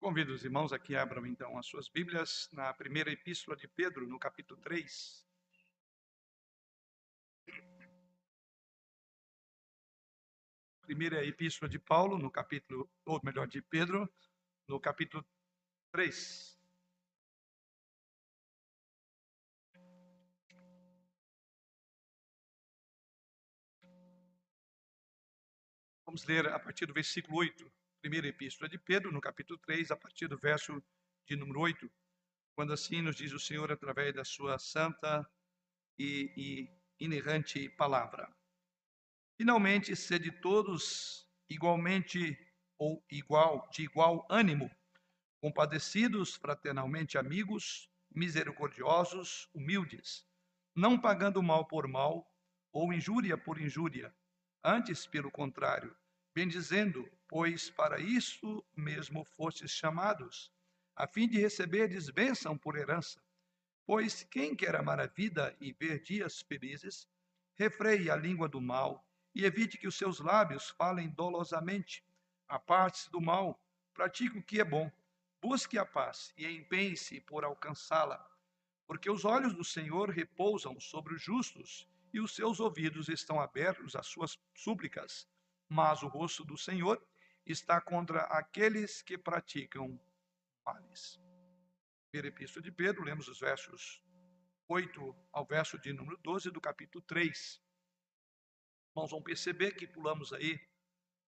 Convido os irmãos aqui, abram então as suas Bíblias na primeira epístola de Pedro, no capítulo 3. Primeira epístola de Paulo, no capítulo, ou melhor, de Pedro, no capítulo 3. Vamos ler a partir do versículo 8 primeira epístola de Pedro, no capítulo 3, a partir do verso de número 8, quando assim nos diz o Senhor através da sua santa e, e inerrante palavra. Finalmente, sede todos igualmente ou igual, de igual ânimo, compadecidos, fraternalmente amigos, misericordiosos, humildes, não pagando mal por mal ou injúria por injúria, antes, pelo contrário, bendizendo, pois para isso mesmo fostes chamados, a fim de receberdes bênção por herança. Pois quem quer amar a vida e ver dias felizes, refreie a língua do mal e evite que os seus lábios falem dolosamente. Aparte-se do mal, pratique o que é bom, busque a paz e empenhe-se por alcançá-la. Porque os olhos do Senhor repousam sobre os justos e os seus ouvidos estão abertos às suas súplicas. Mas o rosto do Senhor está contra aqueles que praticam males. Primeira Epístola de Pedro, lemos os versos 8 ao verso de número 12 do capítulo 3. Irmãos, vão perceber que pulamos aí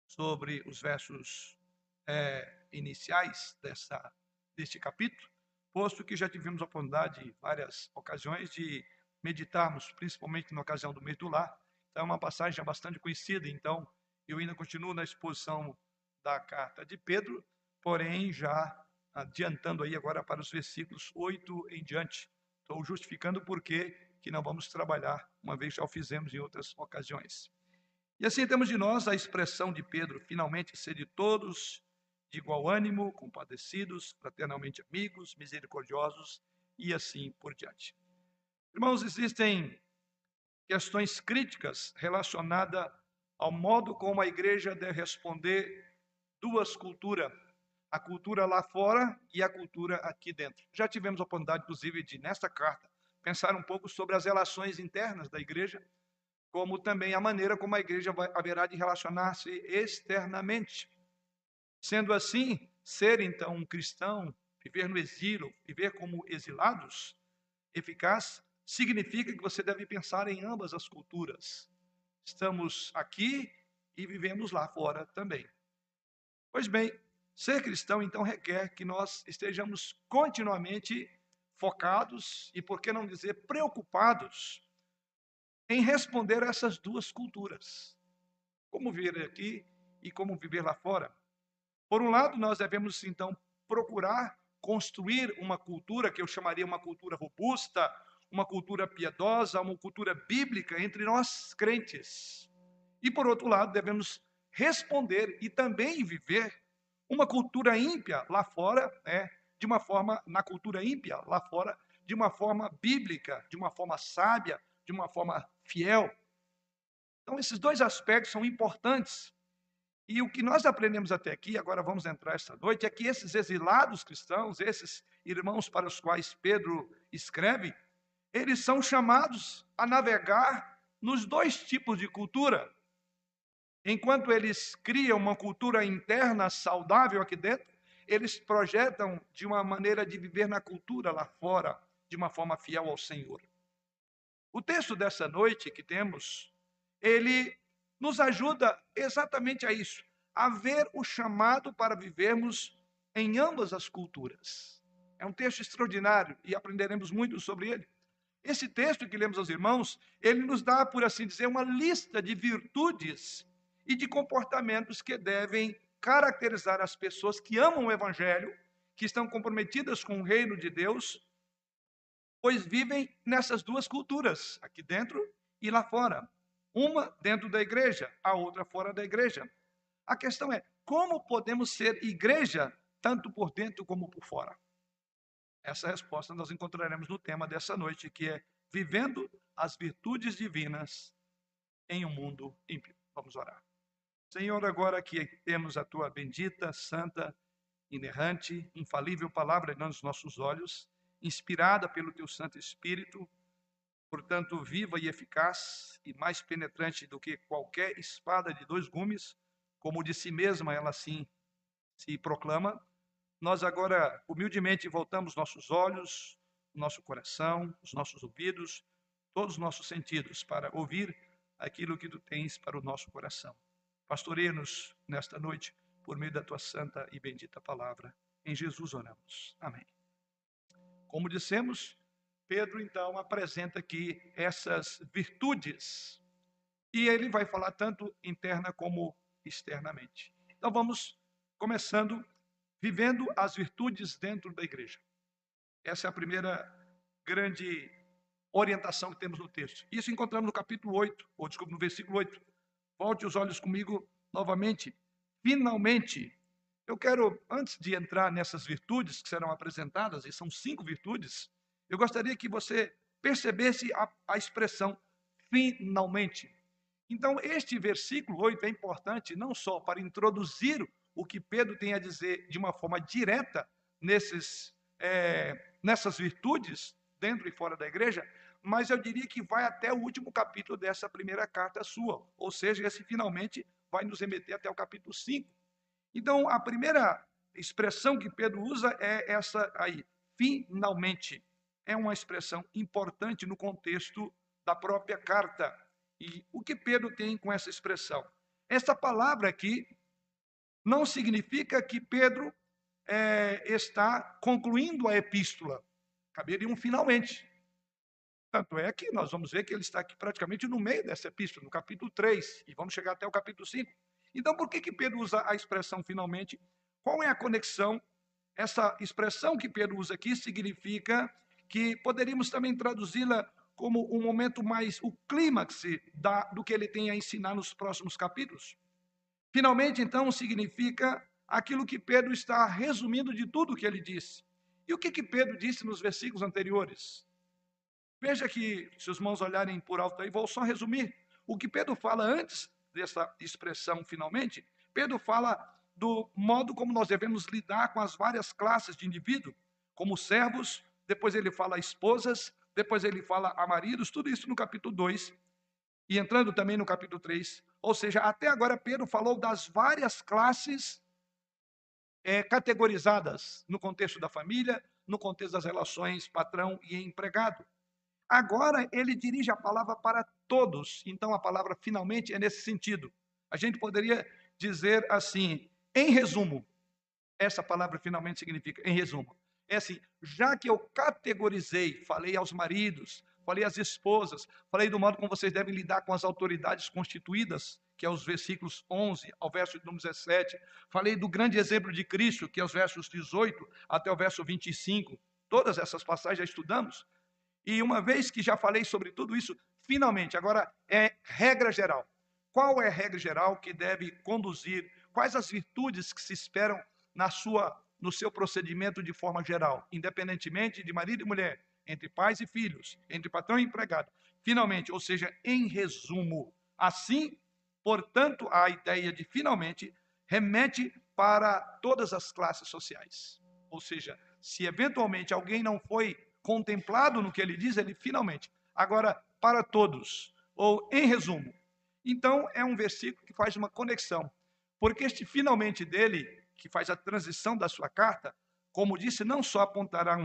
sobre os versos é, iniciais dessa, deste capítulo, posto que já tivemos a oportunidade várias ocasiões de meditarmos, principalmente na ocasião do mês do lar. Então, é uma passagem bastante conhecida, então eu ainda continuo na exposição da carta de Pedro, porém já adiantando aí agora para os versículos 8 em diante. Estou justificando por que não vamos trabalhar, uma vez já o fizemos em outras ocasiões. E assim temos de nós a expressão de Pedro, finalmente ser de todos de igual ânimo, compadecidos, fraternalmente amigos, misericordiosos e assim por diante. Irmãos, existem questões críticas relacionadas ao modo como a igreja deve responder duas culturas, a cultura lá fora e a cultura aqui dentro. Já tivemos a oportunidade, inclusive, de, nesta carta, pensar um pouco sobre as relações internas da igreja, como também a maneira como a igreja vai, haverá de relacionar-se externamente. Sendo assim, ser então um cristão, viver no exílio, viver como exilados, eficaz, significa que você deve pensar em ambas as culturas. Estamos aqui e vivemos lá fora também. Pois bem, ser cristão então requer que nós estejamos continuamente focados e, por que não dizer, preocupados em responder a essas duas culturas. Como viver aqui e como viver lá fora. Por um lado, nós devemos então procurar construir uma cultura que eu chamaria uma cultura robusta, uma cultura piedosa, uma cultura bíblica entre nós crentes. E por outro lado, devemos responder e também viver uma cultura ímpia lá fora, né, de uma forma, na cultura ímpia lá fora, de uma forma bíblica, de uma forma sábia, de uma forma fiel. Então, esses dois aspectos são importantes. E o que nós aprendemos até aqui, agora vamos entrar esta noite, é que esses exilados cristãos, esses irmãos para os quais Pedro escreve, eles são chamados a navegar nos dois tipos de cultura. Enquanto eles criam uma cultura interna saudável aqui dentro, eles projetam de uma maneira de viver na cultura lá fora, de uma forma fiel ao Senhor. O texto dessa noite que temos, ele nos ajuda exatamente a isso, a ver o chamado para vivermos em ambas as culturas. É um texto extraordinário e aprenderemos muito sobre ele. Esse texto que lemos aos irmãos, ele nos dá, por assim dizer, uma lista de virtudes e de comportamentos que devem caracterizar as pessoas que amam o Evangelho, que estão comprometidas com o reino de Deus, pois vivem nessas duas culturas, aqui dentro e lá fora. Uma dentro da igreja, a outra fora da igreja. A questão é: como podemos ser igreja tanto por dentro como por fora? Essa resposta nós encontraremos no tema dessa noite, que é vivendo as virtudes divinas em um mundo ímpio. Vamos orar. Senhor, agora que temos a tua bendita, santa inerrante, infalível palavra nos nossos olhos, inspirada pelo teu Santo Espírito, portanto, viva e eficaz e mais penetrante do que qualquer espada de dois gumes, como de si mesma ela assim se proclama. Nós agora, humildemente, voltamos nossos olhos, nosso coração, os nossos ouvidos, todos os nossos sentidos para ouvir aquilo que tu tens para o nosso coração. Pastoreia-nos nesta noite por meio da tua santa e bendita palavra. Em Jesus oramos. Amém. Como dissemos, Pedro então apresenta aqui essas virtudes e ele vai falar tanto interna como externamente. Então vamos começando vivendo as virtudes dentro da igreja. Essa é a primeira grande orientação que temos no texto. Isso encontramos no capítulo 8, ou desculpa, no versículo 8. Volte os olhos comigo novamente. Finalmente, eu quero, antes de entrar nessas virtudes que serão apresentadas, e são cinco virtudes, eu gostaria que você percebesse a, a expressão finalmente. Então, este versículo 8 é importante não só para introduzir o que Pedro tem a dizer de uma forma direta nesses, é, nessas virtudes, dentro e fora da igreja, mas eu diria que vai até o último capítulo dessa primeira carta sua, ou seja, esse finalmente vai nos remeter até o capítulo 5. Então, a primeira expressão que Pedro usa é essa aí, finalmente. É uma expressão importante no contexto da própria carta. E o que Pedro tem com essa expressão? Essa palavra aqui não significa que Pedro é, está concluindo a epístola. Caberia um finalmente. Tanto é que nós vamos ver que ele está aqui praticamente no meio dessa epístola, no capítulo 3, e vamos chegar até o capítulo 5. Então, por que, que Pedro usa a expressão finalmente? Qual é a conexão? Essa expressão que Pedro usa aqui significa que poderíamos também traduzi-la como um momento mais, o clímax do que ele tem a ensinar nos próximos capítulos. Finalmente, então, significa aquilo que Pedro está resumindo de tudo o que ele disse. E o que, que Pedro disse nos versículos anteriores? Veja que, se os mãos olharem por alto aí, vou só resumir. O que Pedro fala antes dessa expressão, finalmente, Pedro fala do modo como nós devemos lidar com as várias classes de indivíduo, como servos, depois ele fala esposas, depois ele fala a maridos, tudo isso no capítulo 2, e entrando também no capítulo 3. Ou seja, até agora Pedro falou das várias classes é, categorizadas no contexto da família, no contexto das relações patrão e empregado. Agora ele dirige a palavra para todos. Então a palavra finalmente é nesse sentido. A gente poderia dizer assim, em resumo, essa palavra finalmente significa em resumo. É assim, já que eu categorizei, falei aos maridos, falei às esposas, falei do modo como vocês devem lidar com as autoridades constituídas, que é os versículos 11 ao verso número 17. Falei do grande exemplo de Cristo, que é os versos 18 até o verso 25. Todas essas passagens já estudamos. E uma vez que já falei sobre tudo isso, finalmente, agora é regra geral. Qual é a regra geral que deve conduzir? Quais as virtudes que se esperam na sua, no seu procedimento de forma geral, independentemente de marido e mulher, entre pais e filhos, entre patrão e empregado? Finalmente, ou seja, em resumo, assim, portanto, a ideia de finalmente remete para todas as classes sociais. Ou seja, se eventualmente alguém não foi contemplado no que ele diz, ele finalmente. Agora, para todos, ou em resumo. Então, é um versículo que faz uma conexão, porque este finalmente dele, que faz a transição da sua carta, como disse, não só apontará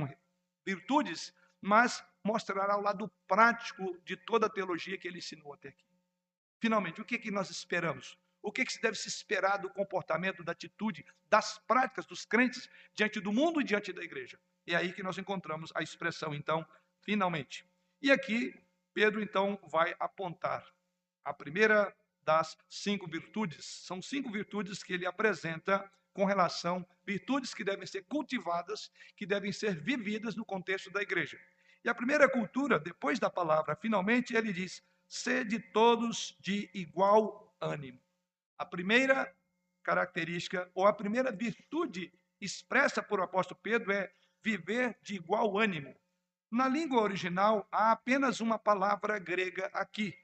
virtudes, mas mostrará o lado prático de toda a teologia que ele ensinou até aqui. Finalmente, o que, é que nós esperamos? O que, é que se deve se esperar do comportamento, da atitude, das práticas dos crentes diante do mundo e diante da igreja? É aí que nós encontramos a expressão, então, finalmente. E aqui, Pedro, então, vai apontar a primeira das cinco virtudes. São cinco virtudes que ele apresenta com relação, virtudes que devem ser cultivadas, que devem ser vividas no contexto da igreja. E a primeira cultura, depois da palavra, finalmente, ele diz: sede todos de igual ânimo. A primeira característica, ou a primeira virtude expressa por o apóstolo Pedro é viver de igual ânimo. Na língua original, há apenas uma palavra grega aqui,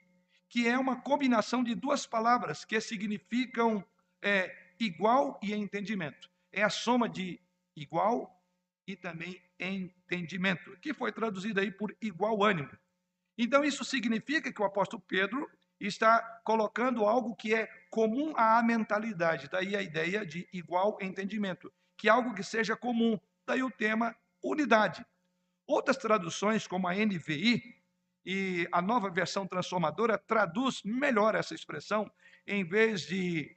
que é uma combinação de duas palavras que significam é, igual e entendimento. é a soma de igual e também entendimento, que foi traduzido aí por igual ânimo. Então, isso significa que o apóstolo Pedro está colocando algo que é comum à mentalidade, daí a ideia de igual entendimento, que é algo que seja comum, daí o tema unidade. Outras traduções, como a NVI e a nova versão transformadora, traduz melhor essa expressão, em vez de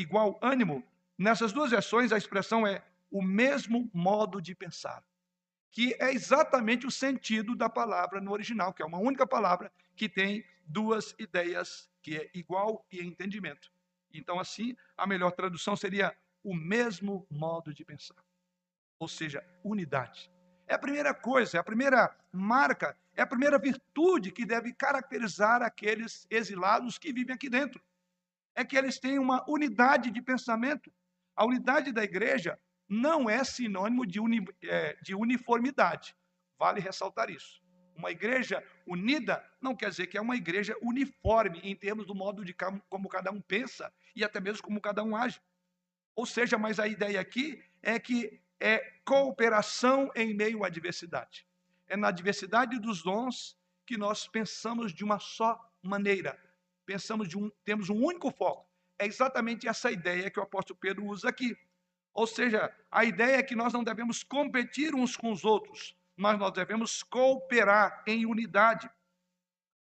igual ânimo, nessas duas versões a expressão é o mesmo modo de pensar, que é exatamente o sentido da palavra no original, que é uma única palavra que tem duas ideias, que é igual e entendimento. Então, assim, a melhor tradução seria o mesmo modo de pensar, ou seja, unidade. É a primeira coisa, é a primeira marca, é a primeira virtude que deve caracterizar aqueles exilados que vivem aqui dentro. É que eles têm uma unidade de pensamento. A unidade da igreja não é sinônimo de, uni, é, de uniformidade. Vale ressaltar isso. Uma igreja unida não quer dizer que é uma igreja uniforme em termos do modo de como cada um pensa e até mesmo como cada um age. Ou seja, mas a ideia aqui é que é cooperação em meio à diversidade. É na diversidade dos dons que nós pensamos de uma só maneira. Pensamos de um, temos um único foco. É exatamente essa ideia que o apóstolo Pedro usa aqui. Ou seja, a ideia é que nós não devemos competir uns com os outros, mas nós devemos cooperar em unidade.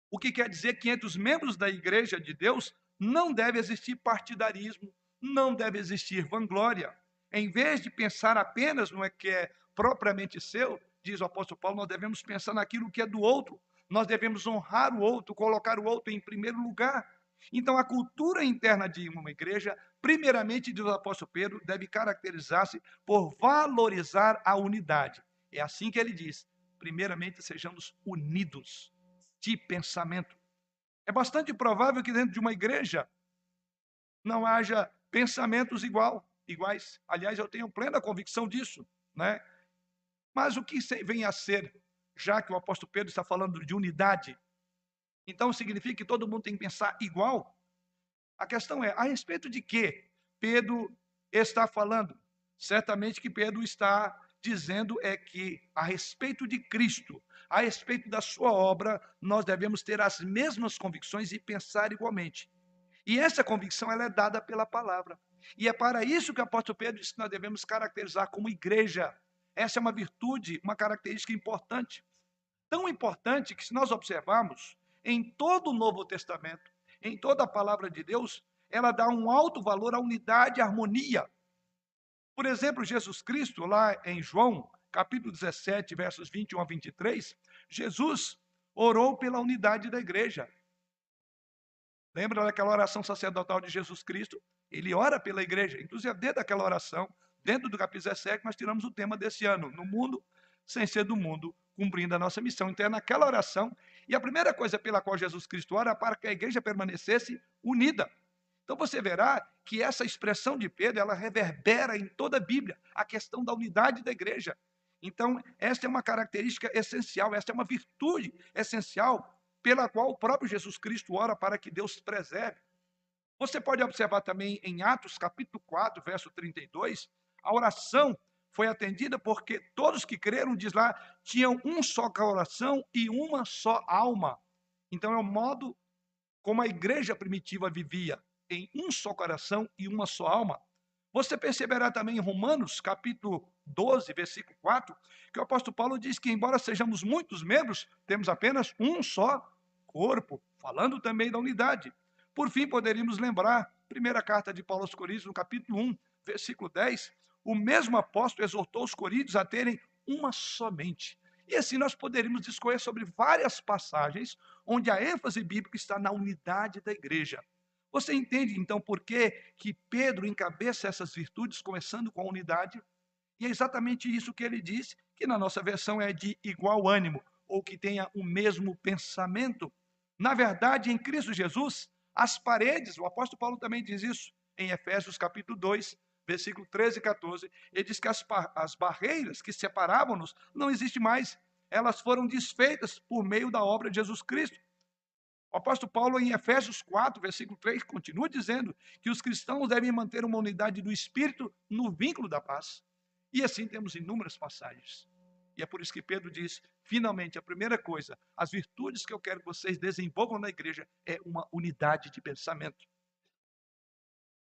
O que quer dizer que entre os membros da igreja de Deus não deve existir partidarismo, não deve existir vanglória. Em vez de pensar apenas no que é propriamente seu, diz o apóstolo Paulo, nós devemos pensar naquilo que é do outro. Nós devemos honrar o outro, colocar o outro em primeiro lugar. Então, a cultura interna de uma igreja, primeiramente, diz o apóstolo Pedro, deve caracterizar-se por valorizar a unidade. É assim que ele diz: primeiramente, sejamos unidos de pensamento. É bastante provável que dentro de uma igreja não haja pensamentos igual, iguais. Aliás, eu tenho plena convicção disso, né? Mas o que vem a ser, já que o apóstolo Pedro está falando de unidade, então significa que todo mundo tem que pensar igual? A questão é, a respeito de que Pedro está falando? Certamente que Pedro está dizendo é que a respeito de Cristo, a respeito da sua obra, nós devemos ter as mesmas convicções e pensar igualmente. E essa convicção ela é dada pela palavra. E é para isso que o apóstolo Pedro diz que nós devemos caracterizar como igreja. Essa é uma virtude, uma característica importante. Tão importante que, se nós observarmos, em todo o Novo Testamento, em toda a palavra de Deus, ela dá um alto valor à unidade e harmonia. Por exemplo, Jesus Cristo, lá em João, capítulo 17, versos 21 a 23, Jesus orou pela unidade da igreja. Lembra daquela oração sacerdotal de Jesus Cristo? Ele ora pela igreja. Inclusive, dentro daquela oração, dentro do capítulo 17, nós tiramos o tema desse ano: no mundo, sem ser do mundo, cumprindo a nossa missão. Então, é naquela oração e a primeira coisa pela qual Jesus Cristo ora é para que a igreja permanecesse unida. Então você verá que essa expressão de Pedro, ela reverbera em toda a Bíblia, a questão da unidade da igreja. Então, esta é uma característica essencial, esta é uma virtude essencial pela qual o próprio Jesus Cristo ora para que Deus preserve. Você pode observar também em Atos capítulo 4, verso 32, a oração foi atendida porque todos que creram, diz lá, tinham um só coração e uma só alma. Então é o modo como a igreja primitiva vivia, em um só coração e uma só alma. Você perceberá também em Romanos, capítulo 12, versículo 4, que o apóstolo Paulo diz que, embora sejamos muitos membros, temos apenas um só corpo, falando também da unidade. Por fim, poderíamos lembrar, primeira carta de Paulo aos Coríntios, no capítulo 1, versículo 10, o mesmo apóstolo exortou os coríntios a terem uma somente. E assim nós poderíamos discorrer sobre várias passagens onde a ênfase bíblica está na unidade da igreja. Você entende então por que, que Pedro encabeça essas virtudes, começando com a unidade? E é exatamente isso que ele diz, que na nossa versão é de igual ânimo, ou que tenha o mesmo pensamento. Na verdade, em Cristo Jesus, as paredes, o apóstolo Paulo também diz isso em Efésios capítulo 2, versículo 13 e 14, ele diz que as, as barreiras que separavam-nos não existem mais. Elas foram desfeitas por meio da obra de Jesus Cristo. O apóstolo Paulo, em Efésios 4, versículo 3, continua dizendo que os cristãos devem manter uma unidade do espírito no vínculo da paz. E assim temos inúmeras passagens. E é por isso que Pedro diz: finalmente, a primeira coisa, as virtudes que eu quero que vocês desenvolvam na igreja é uma unidade de pensamento.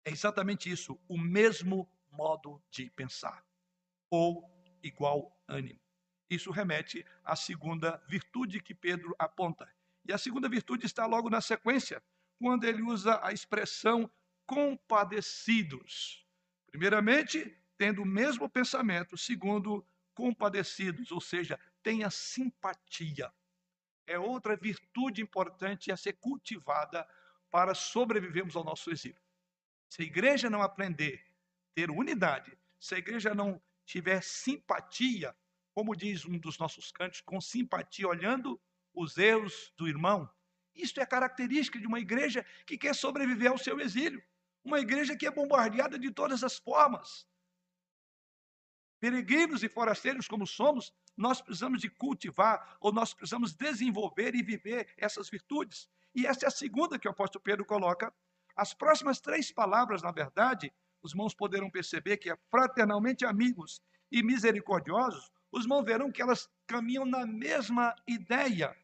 É exatamente isso, o mesmo modo de pensar, ou igual ânimo. Isso remete à segunda virtude que Pedro aponta. E a segunda virtude está logo na sequência, quando ele usa a expressão compadecidos. Primeiramente, tendo o mesmo pensamento, segundo, compadecidos, ou seja, tenha simpatia. É outra virtude importante a ser cultivada para sobrevivermos ao nosso exílio. Se a igreja não aprender a ter unidade, se a igreja não tiver simpatia, como diz um dos nossos cantos, com simpatia, olhando os erros do irmão, isto é característica de uma igreja que quer sobreviver ao seu exílio. Uma igreja que é bombardeada de todas as formas. Peregrinos e forasteiros como somos, nós precisamos de cultivar, ou nós precisamos desenvolver e viver essas virtudes. E essa é a segunda que o apóstolo Pedro coloca. As próximas três palavras, na verdade, os irmãos poderão perceber que é fraternalmente amigos e misericordiosos, os irmãos verão que elas caminham na mesma ideia,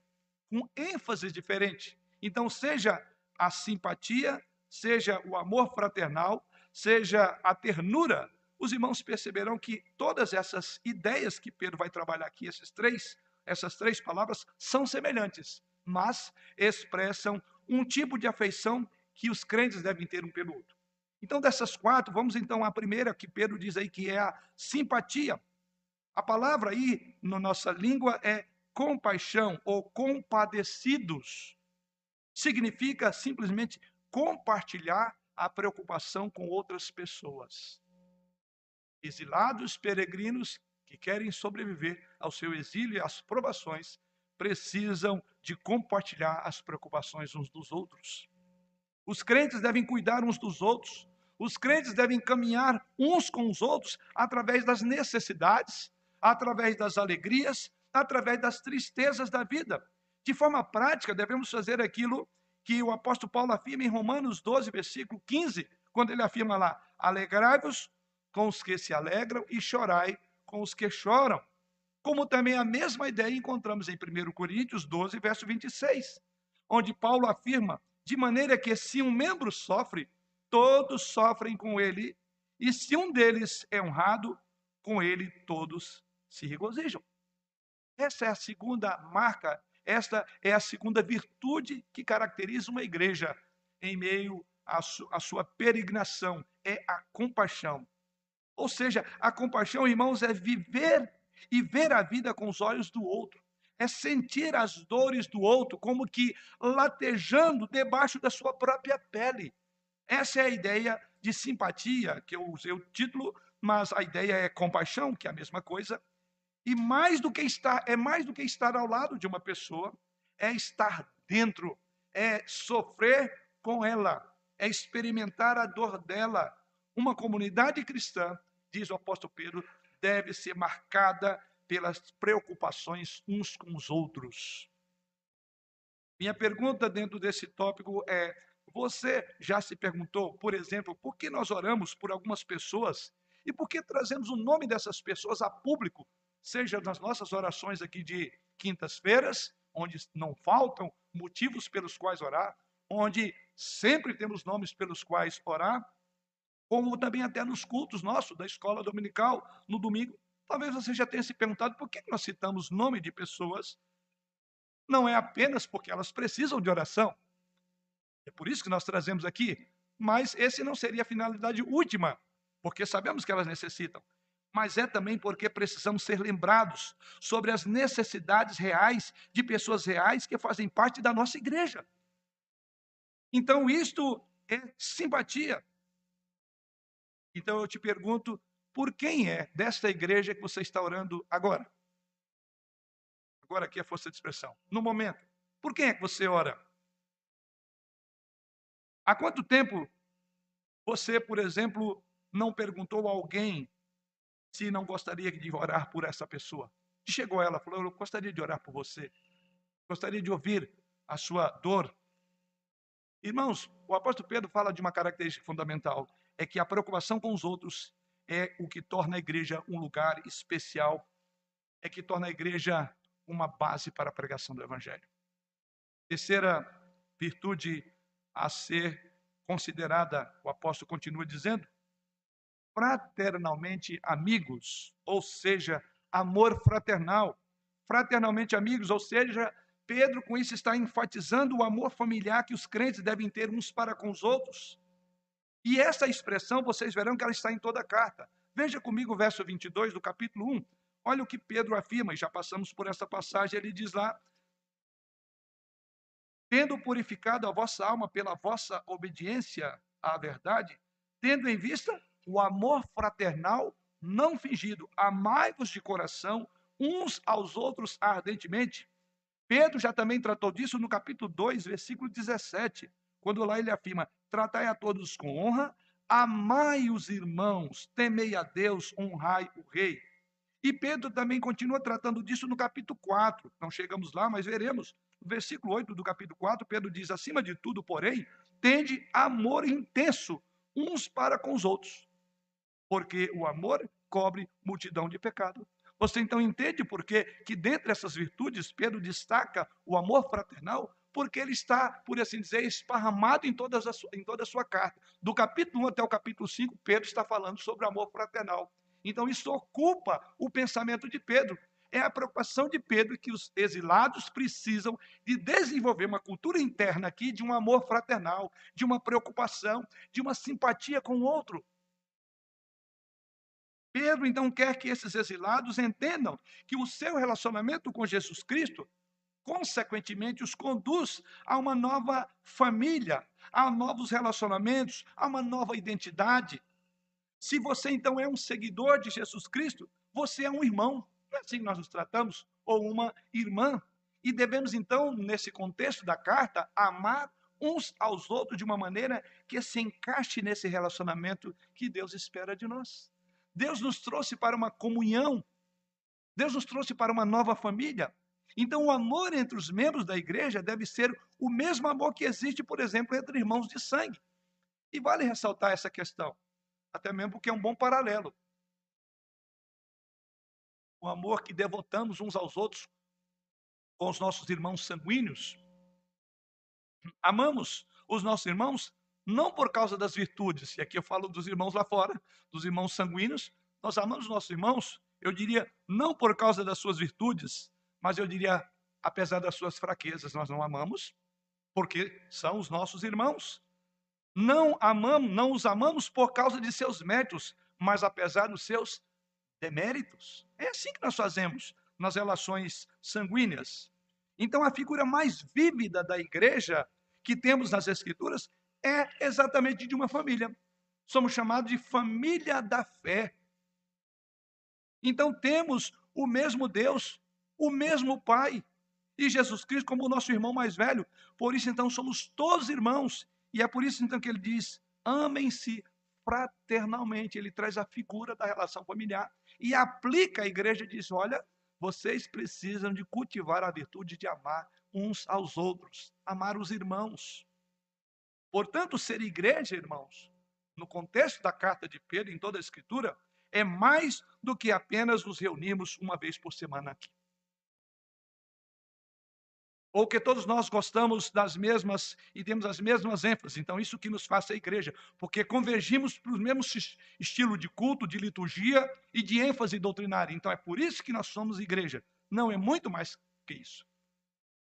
com ênfase diferente. Então, seja a simpatia, seja o amor fraternal, seja a ternura, os irmãos perceberão que todas essas ideias que Pedro vai trabalhar aqui, esses três, essas três palavras, são semelhantes, mas expressam um tipo de afeição que os crentes devem ter um pelo outro. Então, dessas quatro, vamos então à primeira que Pedro diz aí, que é a simpatia. A palavra aí, na nossa língua, é compaixão ou compadecidos. Significa simplesmente compartilhar a preocupação com outras pessoas exilados, peregrinos que querem sobreviver ao seu exílio e às provações, precisam de compartilhar as preocupações uns dos outros. Os crentes devem cuidar uns dos outros. Os crentes devem caminhar uns com os outros através das necessidades, através das alegrias, através das tristezas da vida. De forma prática, devemos fazer aquilo que o apóstolo Paulo afirma em Romanos 12, versículo 15, quando ele afirma lá: Alegrai-vos com os que se alegram e chorai com os que choram. Como também a mesma ideia encontramos em 1 Coríntios 12, verso 26, onde Paulo afirma: de maneira que se um membro sofre, todos sofrem com ele, e se um deles é honrado, com ele todos se regozijam. Essa é a segunda marca, esta é a segunda virtude que caracteriza uma igreja em meio à, sua peregrinação, é a compaixão. Ou seja, a compaixão, irmãos, é viver e ver a vida com os olhos do outro. É sentir as dores do outro como que latejando debaixo da sua própria pele. Essa é a ideia de simpatia, que eu usei o título, mas a ideia é compaixão, que é a mesma coisa. E mais do que estar, é mais do que estar ao lado de uma pessoa, é estar dentro, é sofrer com ela, é experimentar a dor dela, uma comunidade cristã, diz o apóstolo Pedro, deve ser marcada pelas preocupações uns com os outros. Minha pergunta dentro desse tópico é: você já se perguntou, por exemplo, por que nós oramos por algumas pessoas e por que trazemos o nome dessas pessoas a público, seja nas nossas orações aqui de quintas-feiras, onde não faltam motivos pelos quais orar, onde sempre temos nomes pelos quais orar, como também até nos cultos nossos, da escola dominical, no domingo. Talvez você já tenha se perguntado por que nós citamos nome de pessoas. Não é apenas porque elas precisam de oração. É por isso que nós trazemos aqui. Mas esse não seria a finalidade última, porque sabemos que elas necessitam. Mas é também porque precisamos ser lembrados sobre as necessidades reais de pessoas reais que fazem parte da nossa igreja. Então, isto é simpatia. Então eu te pergunto, por quem é desta igreja que você está orando agora? Agora aqui é a força de expressão. No momento. Por quem é que você ora? Há quanto tempo você, por exemplo, não perguntou a alguém se não gostaria de orar por essa pessoa? Chegou ela, falou: Eu gostaria de orar por você. Gostaria de ouvir a sua dor. Irmãos, o apóstolo Pedro fala de uma característica fundamental, é que a preocupação com os outros é o que torna a igreja um lugar especial, é que torna a igreja uma base para a pregação do evangelho. Terceira virtude a ser considerada, o apóstolo continua dizendo, fraternalmente amigos, ou seja, amor fraternal. Fraternalmente amigos, ou seja, Pedro com isso está enfatizando o amor familiar que os crentes devem ter uns para com os outros. E essa expressão, vocês verão que ela está em toda a carta. Veja comigo o verso 22 do capítulo 1. Olha o que Pedro afirma, e já passamos por essa passagem, ele diz lá: Tendo purificado a vossa alma pela vossa obediência à verdade, tendo em vista o amor fraternal não fingido, amai-vos de coração uns aos outros ardentemente. Pedro já também tratou disso no capítulo 2, versículo 17, quando lá ele afirma: Tratai a todos com honra, amai os irmãos, temei a Deus, honrai o rei. E Pedro também continua tratando disso no capítulo 4. Não chegamos lá, mas veremos. Versículo 8 do capítulo 4, Pedro diz: Acima de tudo, porém, tende amor intenso uns para com os outros porque o amor cobre multidão de pecado. Você então entende por que, que dentre essas virtudes, Pedro destaca o amor fraternal, porque ele está, por assim dizer, esparramado em, todas em toda a sua carta. Do capítulo 1 até o capítulo 5, Pedro está falando sobre o amor fraternal. Então, isso ocupa o pensamento de Pedro. É a preocupação de Pedro que os exilados precisam de desenvolver uma cultura interna aqui de um amor fraternal, de uma preocupação, de uma simpatia com o outro. Pedro então quer que esses exilados entendam que o seu relacionamento com Jesus Cristo, consequentemente, os conduz a uma nova família, a novos relacionamentos, a uma nova identidade. Se você então é um seguidor de Jesus Cristo, você é um irmão, não é assim que nós nos tratamos, ou uma irmã. E devemos então, nesse contexto da carta, amar uns aos outros de uma maneira que se encaixe nesse relacionamento que Deus espera de nós. Deus nos trouxe para uma comunhão. Deus nos trouxe para uma nova família. Então, o amor entre os membros da igreja deve ser o mesmo amor que existe, por exemplo, entre irmãos de sangue. E vale ressaltar essa questão, até mesmo porque é um bom paralelo. O amor que devotamos uns aos outros com os nossos irmãos sanguíneos. Amamos os nossos irmãos não por causa das virtudes, e aqui eu falo dos irmãos lá fora, dos irmãos sanguíneos, nós amamos nossos irmãos, eu diria, não por causa das suas virtudes, mas eu diria, apesar das suas fraquezas, nós não amamos, porque são os nossos irmãos. Não amamos, não os amamos por causa de seus méritos, mas apesar dos seus deméritos. É assim que nós fazemos nas relações sanguíneas. Então, a figura mais vívida da igreja que temos nas Escrituras é exatamente de uma família. Somos chamados de família da fé. Então temos o mesmo Deus, o mesmo Pai e Jesus Cristo como o nosso irmão mais velho. Por isso então somos todos irmãos. E é por isso então que ele diz: amem-se fraternalmente. Ele traz a figura da relação familiar e aplica a igreja e diz: olha, vocês precisam de cultivar a virtude de amar uns aos outros, amar os irmãos. Portanto, ser igreja, irmãos, no contexto da carta de Pedro, em toda a Escritura, é mais do que apenas nos reunirmos uma vez por semana aqui. Ou que todos nós gostamos das mesmas e temos as mesmas ênfases. Então, isso que nos faz a igreja, porque convergimos para o mesmo estilo de culto, de liturgia e de ênfase doutrinária. Então, é por isso que nós somos igreja. Não é muito mais que isso.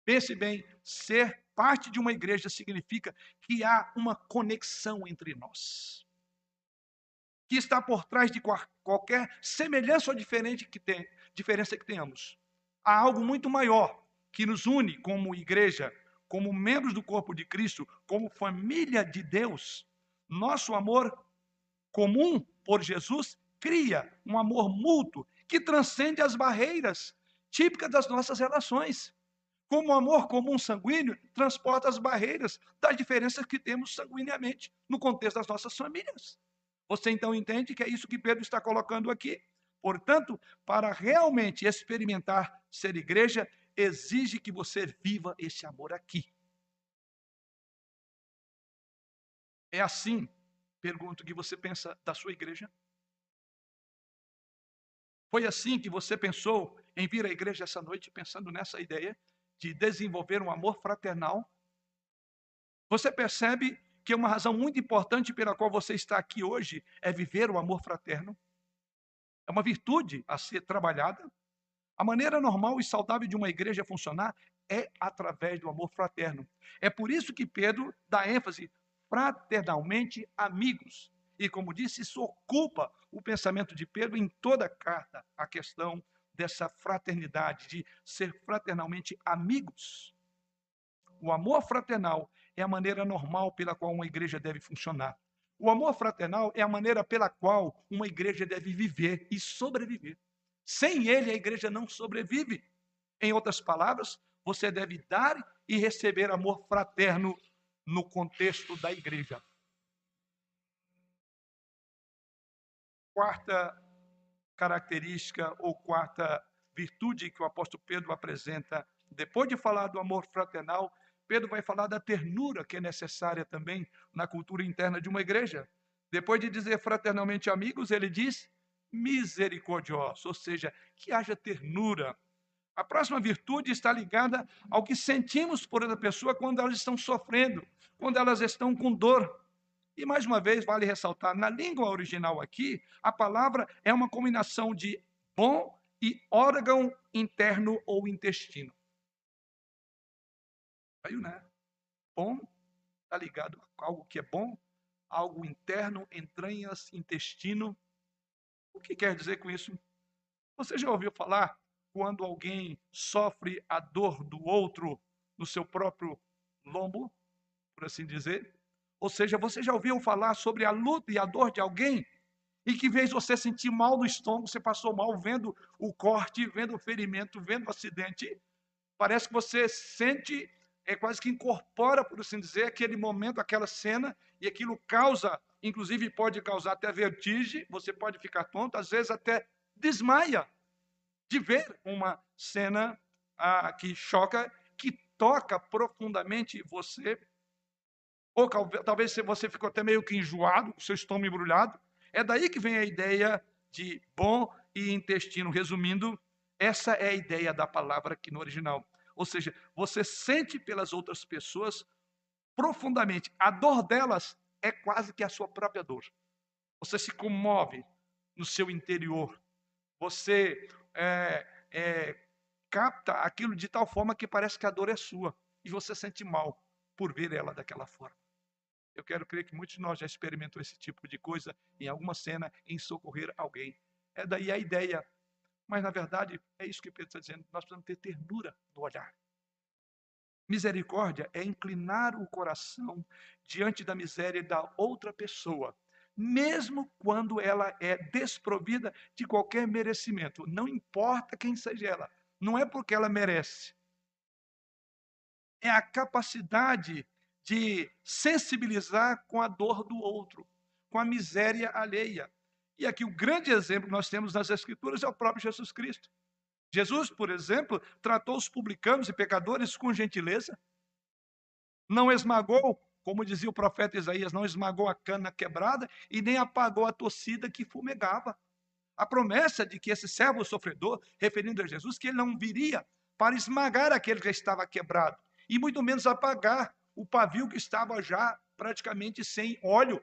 Pense bem, ser parte de uma igreja significa que há uma conexão entre nós. Que está por trás de qualquer semelhança ou diferente que tem, diferença que tenhamos. Há algo muito maior que nos une como igreja, como membros do corpo de Cristo, como família de Deus. Nosso amor comum por Jesus cria um amor mútuo que transcende as barreiras típicas das nossas relações como o amor comum sanguíneo transporta as barreiras das diferenças que temos sanguineamente no contexto das nossas famílias. Você então entende que é isso que Pedro está colocando aqui. Portanto, para realmente experimentar ser igreja, exige que você viva esse amor aqui. É assim, pergunto, que você pensa da sua igreja? Foi assim que você pensou em vir à igreja essa noite, pensando nessa ideia de desenvolver um amor fraternal? Você percebe que uma razão muito importante pela qual você está aqui hoje é viver o amor fraterno? É uma virtude a ser trabalhada. A maneira normal e saudável de uma igreja funcionar é através do amor fraterno. É por isso que Pedro dá ênfase fraternalmente amigos. E como disse, isso ocupa o pensamento de Pedro em toda a carta, a questão dessa fraternidade, de ser fraternalmente amigos. O amor fraternal é a maneira normal pela qual uma igreja deve funcionar. O amor fraternal é a maneira pela qual uma igreja deve viver e sobreviver. Sem ele, a igreja não sobrevive. Em outras palavras, você deve dar e receber amor fraterno no contexto da igreja. Quarta característica ou quarta virtude que o apóstolo Pedro apresenta, depois de falar do amor fraternal, Pedro vai falar da ternura que é necessária também na cultura interna de uma igreja. Depois de dizer fraternalmente amigos, ele diz misericordiosos, ou seja, que haja ternura. A próxima virtude está ligada ao que sentimos por outra pessoa quando elas estão sofrendo, quando elas estão com dor. E mais uma vez, vale ressaltar, na língua original aqui, a palavra é uma combinação de bom e órgão interno ou intestino. Aí, né? Bom está ligado a algo que é bom, algo interno, entranhas, intestino. O que quer dizer com isso? Você já ouviu falar quando alguém sofre a dor do outro no seu próprio lombo, por assim dizer? Ou seja, você já ouviu falar sobre a luta e a dor de alguém? E que vez você sentir mal no estômago, você passou mal vendo o corte, vendo o ferimento, vendo o acidente. Parece que você sente é quase que incorpora, por assim dizer, aquele momento, aquela cena, e aquilo causa, inclusive pode causar até vertigem, você pode ficar tonto, às vezes até desmaia de ver uma cena ah, que choca, que toca profundamente você. Ou talvez você ficou até meio que enjoado, o seu estômago embrulhado. É daí que vem a ideia de bom e intestino. Resumindo, essa é a ideia da palavra aqui no original. Ou seja, você sente pelas outras pessoas profundamente. A dor delas é quase que a sua própria dor. Você se comove no seu interior. Você é, é, capta aquilo de tal forma que parece que a dor é sua. E você sente mal por ver ela daquela forma. Eu quero crer que muitos de nós já experimentou esse tipo de coisa em alguma cena, em socorrer alguém. É daí a ideia mas, na verdade, é isso que Pedro está dizendo. Nós precisamos ter ternura no olhar. Misericórdia é inclinar o coração diante da miséria da outra pessoa, mesmo quando ela é desprovida de qualquer merecimento. Não importa quem seja ela, não é porque ela merece. É a capacidade de sensibilizar com a dor do outro, com a miséria alheia. E aqui o grande exemplo que nós temos nas Escrituras é o próprio Jesus Cristo. Jesus, por exemplo, tratou os publicanos e pecadores com gentileza. Não esmagou, como dizia o profeta Isaías, não esmagou a cana quebrada e nem apagou a torcida que fumegava. A promessa de que esse servo sofredor, referindo a Jesus, que ele não viria para esmagar aquele que estava quebrado, e muito menos apagar o pavio que estava já praticamente sem óleo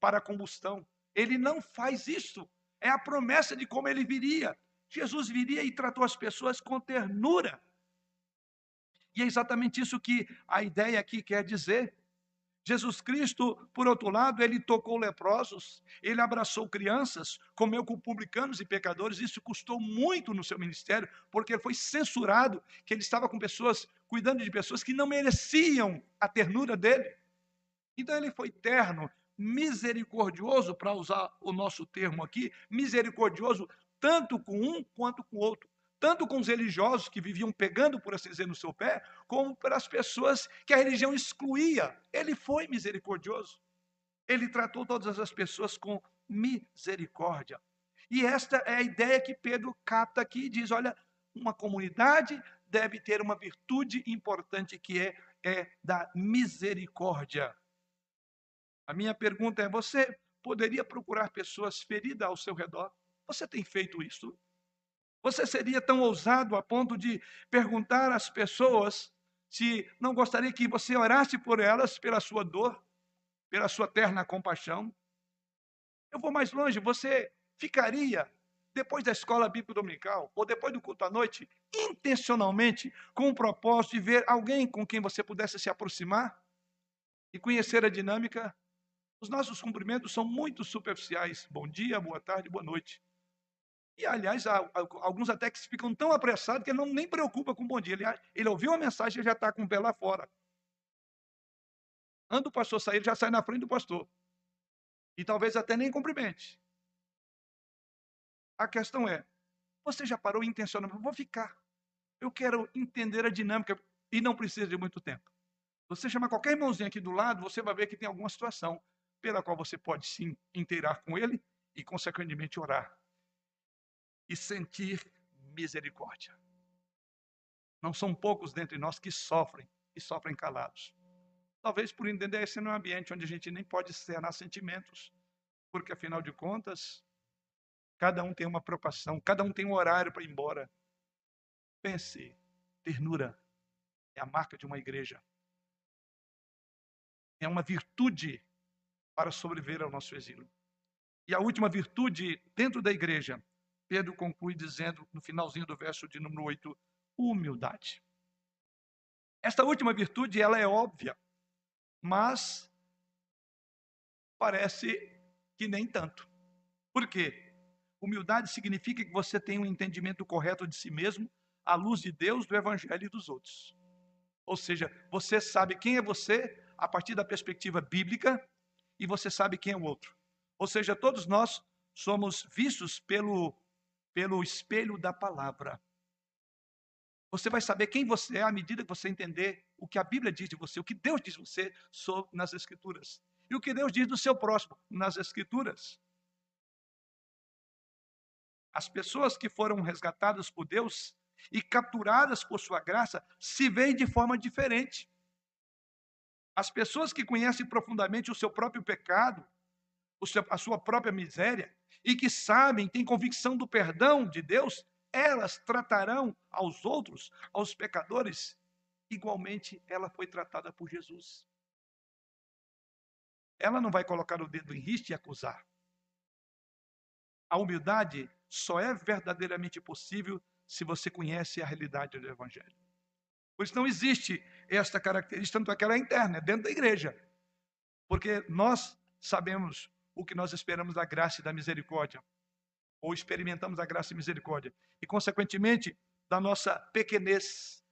para combustão. Ele não faz isso. É a promessa de como ele viria. Jesus viria e tratou as pessoas com ternura. E é exatamente isso que a ideia aqui quer dizer. Jesus Cristo, por outro lado, ele tocou leprosos, ele abraçou crianças, comeu com publicanos e pecadores. Isso custou muito no seu ministério, porque ele foi censurado, que ele estava com pessoas, cuidando de pessoas que não mereciam a ternura dele. Então ele foi terno, misericordioso, para usar o nosso termo aqui, misericordioso tanto com um quanto com o outro. Tanto com os religiosos que viviam pegando, por assim dizer, no seu pé, como para as pessoas que a religião excluía. Ele foi misericordioso. Ele tratou todas as pessoas com misericórdia. E esta é a ideia que Pedro capta aqui e diz: olha, uma comunidade deve ter uma virtude importante que é, é da misericórdia. A minha pergunta é: você poderia procurar pessoas feridas ao seu redor? Você tem feito isso? Você seria tão ousado a ponto de perguntar às pessoas se não gostaria que você orasse por elas, pela sua dor, pela sua terna compaixão? Eu vou mais longe, você ficaria depois da escola bíblica dominical ou depois do culto à noite, intencionalmente, com o propósito de ver alguém com quem você pudesse se aproximar e conhecer a dinâmica? Os nossos cumprimentos são muito superficiais. Bom dia, boa tarde, boa noite. E, aliás, alguns até que ficam tão apressados que não nem preocupa com o bom dia. Ele, ele ouviu a mensagem e já está com o pé lá fora. Anda o pastor sair, ele já sai na frente do pastor. E talvez até nem cumprimente. A questão é, você já parou intencionalmente? Vou ficar. Eu quero entender a dinâmica e não precisa de muito tempo. Você chamar qualquer irmãozinho aqui do lado, você vai ver que tem alguma situação pela qual você pode sim inteirar com ele e, consequentemente, orar e sentir misericórdia. Não são poucos dentre nós que sofrem e sofrem calados. Talvez por entender esse não é um ambiente onde a gente nem pode externar sentimentos, porque afinal de contas, cada um tem uma preocupação, cada um tem um horário para ir embora. Pense, ternura é a marca de uma igreja. É uma virtude para sobreviver ao nosso exílio. E a última virtude dentro da igreja Pedro conclui dizendo, no finalzinho do verso de número 8, humildade. Esta última virtude, ela é óbvia, mas parece que nem tanto. Por quê? Humildade significa que você tem um entendimento correto de si mesmo, à luz de Deus, do Evangelho e dos outros. Ou seja, você sabe quem é você a partir da perspectiva bíblica e você sabe quem é o outro. Ou seja, todos nós somos vistos pelo pelo espelho da palavra. Você vai saber quem você é à medida que você entender o que a Bíblia diz de você, o que Deus diz de você nas Escrituras. E o que Deus diz do seu próximo nas Escrituras. As pessoas que foram resgatadas por Deus e capturadas por sua graça se veem de forma diferente. As pessoas que conhecem profundamente o seu próprio pecado, a sua própria miséria, e que sabem, têm convicção do perdão de Deus, elas tratarão aos outros, aos pecadores, igualmente ela foi tratada por Jesus. Ela não vai colocar o dedo em riste e acusar. A humildade só é verdadeiramente possível se você conhece a realidade do Evangelho. Pois não existe esta característica, tanto é que ela é interna, é dentro da igreja. Porque nós sabemos o que nós esperamos da graça e da misericórdia, ou experimentamos a graça e misericórdia, e consequentemente da nossa pequenez.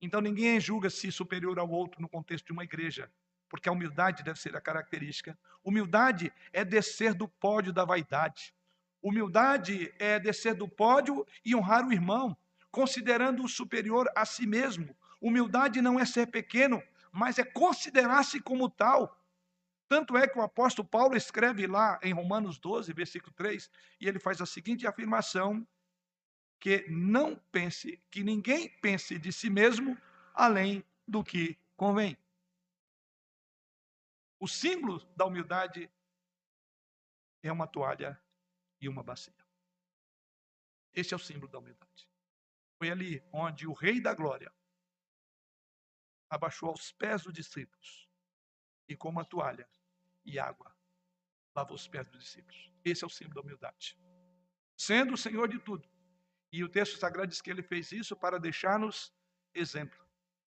Então ninguém julga-se superior ao outro no contexto de uma igreja, porque a humildade deve ser a característica. Humildade é descer do pódio da vaidade. Humildade é descer do pódio e honrar o irmão, considerando-o superior a si mesmo. Humildade não é ser pequeno, mas é considerar-se como tal. Tanto é que o apóstolo Paulo escreve lá em Romanos 12, versículo 3, e ele faz a seguinte afirmação: que não pense, que ninguém pense de si mesmo além do que convém. O símbolo da humildade é uma toalha e uma bacia. Esse é o símbolo da humildade. Foi ali onde o Rei da Glória abaixou aos pés dos discípulos e com uma toalha e água lavou os pés dos discípulos. Esse é o símbolo da humildade. Sendo o Senhor de tudo. E o texto sagrado diz que ele fez isso para deixar-nos exemplo.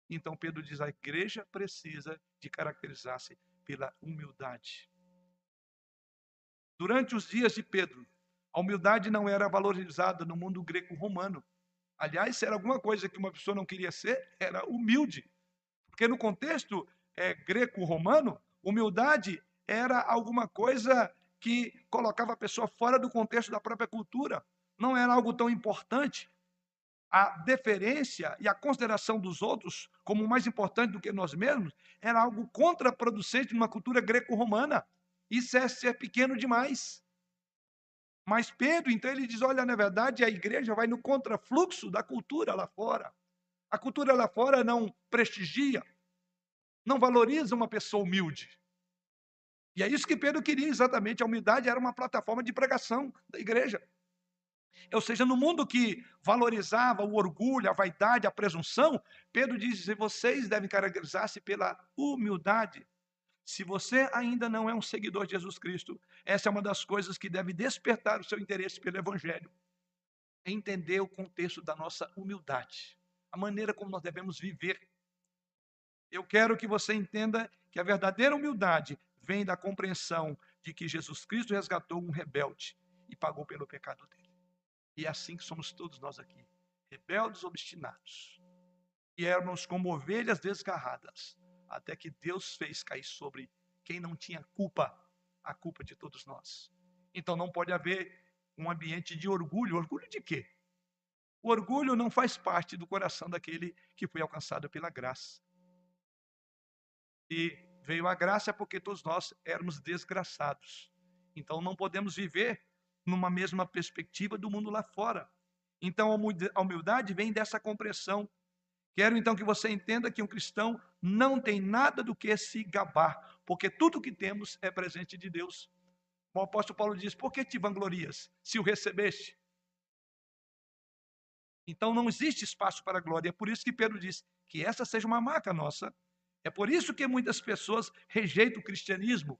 Então Pedro diz: a igreja precisa de caracterizar-se pela humildade. Durante os dias de Pedro, a humildade não era valorizada no mundo greco-romano. Aliás, se era alguma coisa que uma pessoa não queria ser, era humilde. Porque no contexto é, greco-romano, humildade era alguma coisa que colocava a pessoa fora do contexto da própria cultura. Não era algo tão importante. A deferência e a consideração dos outros como mais importante do que nós mesmos era algo contraproducente numa cultura greco-romana. Isso é ser pequeno demais. Mas Pedro, então, ele diz: olha, na verdade, a igreja vai no contrafluxo da cultura lá fora. A cultura lá fora não prestigia, não valoriza uma pessoa humilde. E é isso que Pedro queria exatamente. A humildade era uma plataforma de pregação da igreja. Ou seja, no mundo que valorizava o orgulho, a vaidade, a presunção, Pedro diz: vocês devem caracterizar-se pela humildade. Se você ainda não é um seguidor de Jesus Cristo, essa é uma das coisas que deve despertar o seu interesse pelo Evangelho. É entender o contexto da nossa humildade, a maneira como nós devemos viver. Eu quero que você entenda que a verdadeira humildade vem da compreensão de que Jesus Cristo resgatou um rebelde e pagou pelo pecado dele. E é assim que somos todos nós aqui, rebeldes obstinados. E éramos como ovelhas desgarradas, até que Deus fez cair sobre quem não tinha culpa, a culpa de todos nós. Então não pode haver um ambiente de orgulho. Orgulho de quê? O orgulho não faz parte do coração daquele que foi alcançado pela graça. E veio a graça porque todos nós éramos desgraçados. Então não podemos viver numa mesma perspectiva do mundo lá fora. Então a humildade vem dessa compreensão. Quero então que você entenda que um cristão não tem nada do que se gabar, porque tudo que temos é presente de Deus. O apóstolo Paulo diz: Por que te vanglorias, se o recebeste? Então não existe espaço para glória. É por isso que Pedro diz que essa seja uma marca nossa. É por isso que muitas pessoas rejeitam o cristianismo,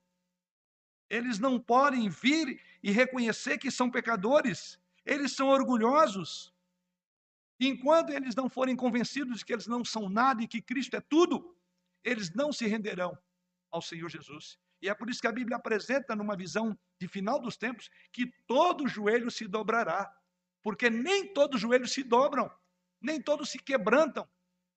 eles não podem vir e reconhecer que são pecadores. Eles são orgulhosos. Enquanto eles não forem convencidos de que eles não são nada e que Cristo é tudo, eles não se renderão ao Senhor Jesus. E é por isso que a Bíblia apresenta, numa visão de final dos tempos, que todo joelho se dobrará. Porque nem todos os joelhos se dobram, nem todos se quebrantam.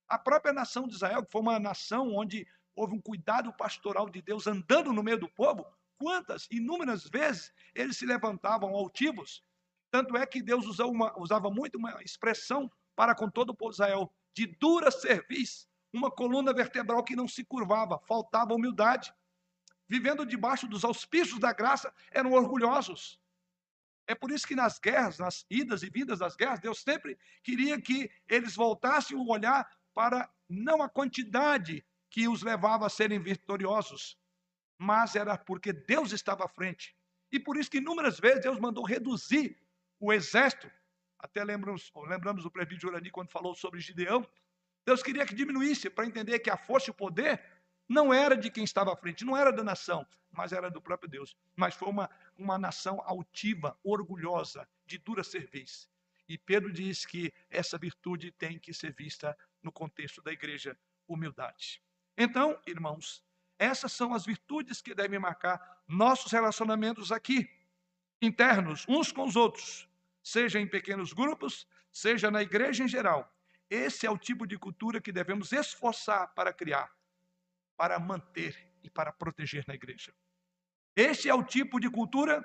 A própria nação de Israel, que foi uma nação onde houve um cuidado pastoral de Deus andando no meio do povo, quantas, inúmeras vezes, eles se levantavam altivos. Tanto é que Deus usava, uma, usava muito uma expressão para com todo o povo de Israel, de dura cerviz, uma coluna vertebral que não se curvava, faltava humildade. Vivendo debaixo dos auspícios da graça, eram orgulhosos. É por isso que nas guerras, nas idas e vindas das guerras, Deus sempre queria que eles voltassem o olhar para não a quantidade que os levava a serem vitoriosos, mas era porque Deus estava à frente. E por isso que inúmeras vezes Deus mandou reduzir o exército. Até lembramos, lembramos do presbítero Urani quando falou sobre Gideão. Deus queria que diminuísse para entender que a força e o poder não era de quem estava à frente, não era da nação, mas era do próprio Deus. Mas foi uma, uma nação altiva, orgulhosa, de dura cerviz. E Pedro diz que essa virtude tem que ser vista no contexto da igreja, humildade. Então, irmãos, essas são as virtudes que devem marcar nossos relacionamentos aqui, internos, uns com os outros, seja em pequenos grupos, seja na igreja em geral. Esse é o tipo de cultura que devemos esforçar para criar, para manter e para proteger na igreja. Este é o tipo de cultura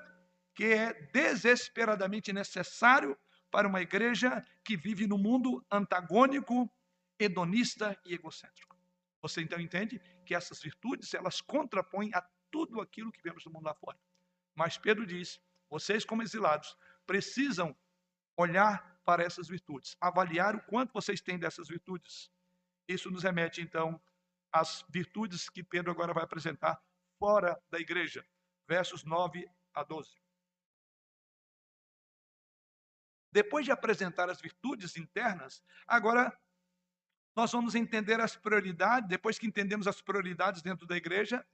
que é desesperadamente necessário para uma igreja que vive no mundo antagônico, hedonista e egocêntrico. Você então entende que essas virtudes, elas contrapõem a tudo aquilo que vemos no mundo lá fora. Mas Pedro diz: vocês, como exilados, precisam olhar para essas virtudes, avaliar o quanto vocês têm dessas virtudes. Isso nos remete, então, às virtudes que Pedro agora vai apresentar fora da igreja, versos 9 a 12. Depois de apresentar as virtudes internas, agora nós vamos entender as prioridades, depois que entendemos as prioridades dentro da igreja,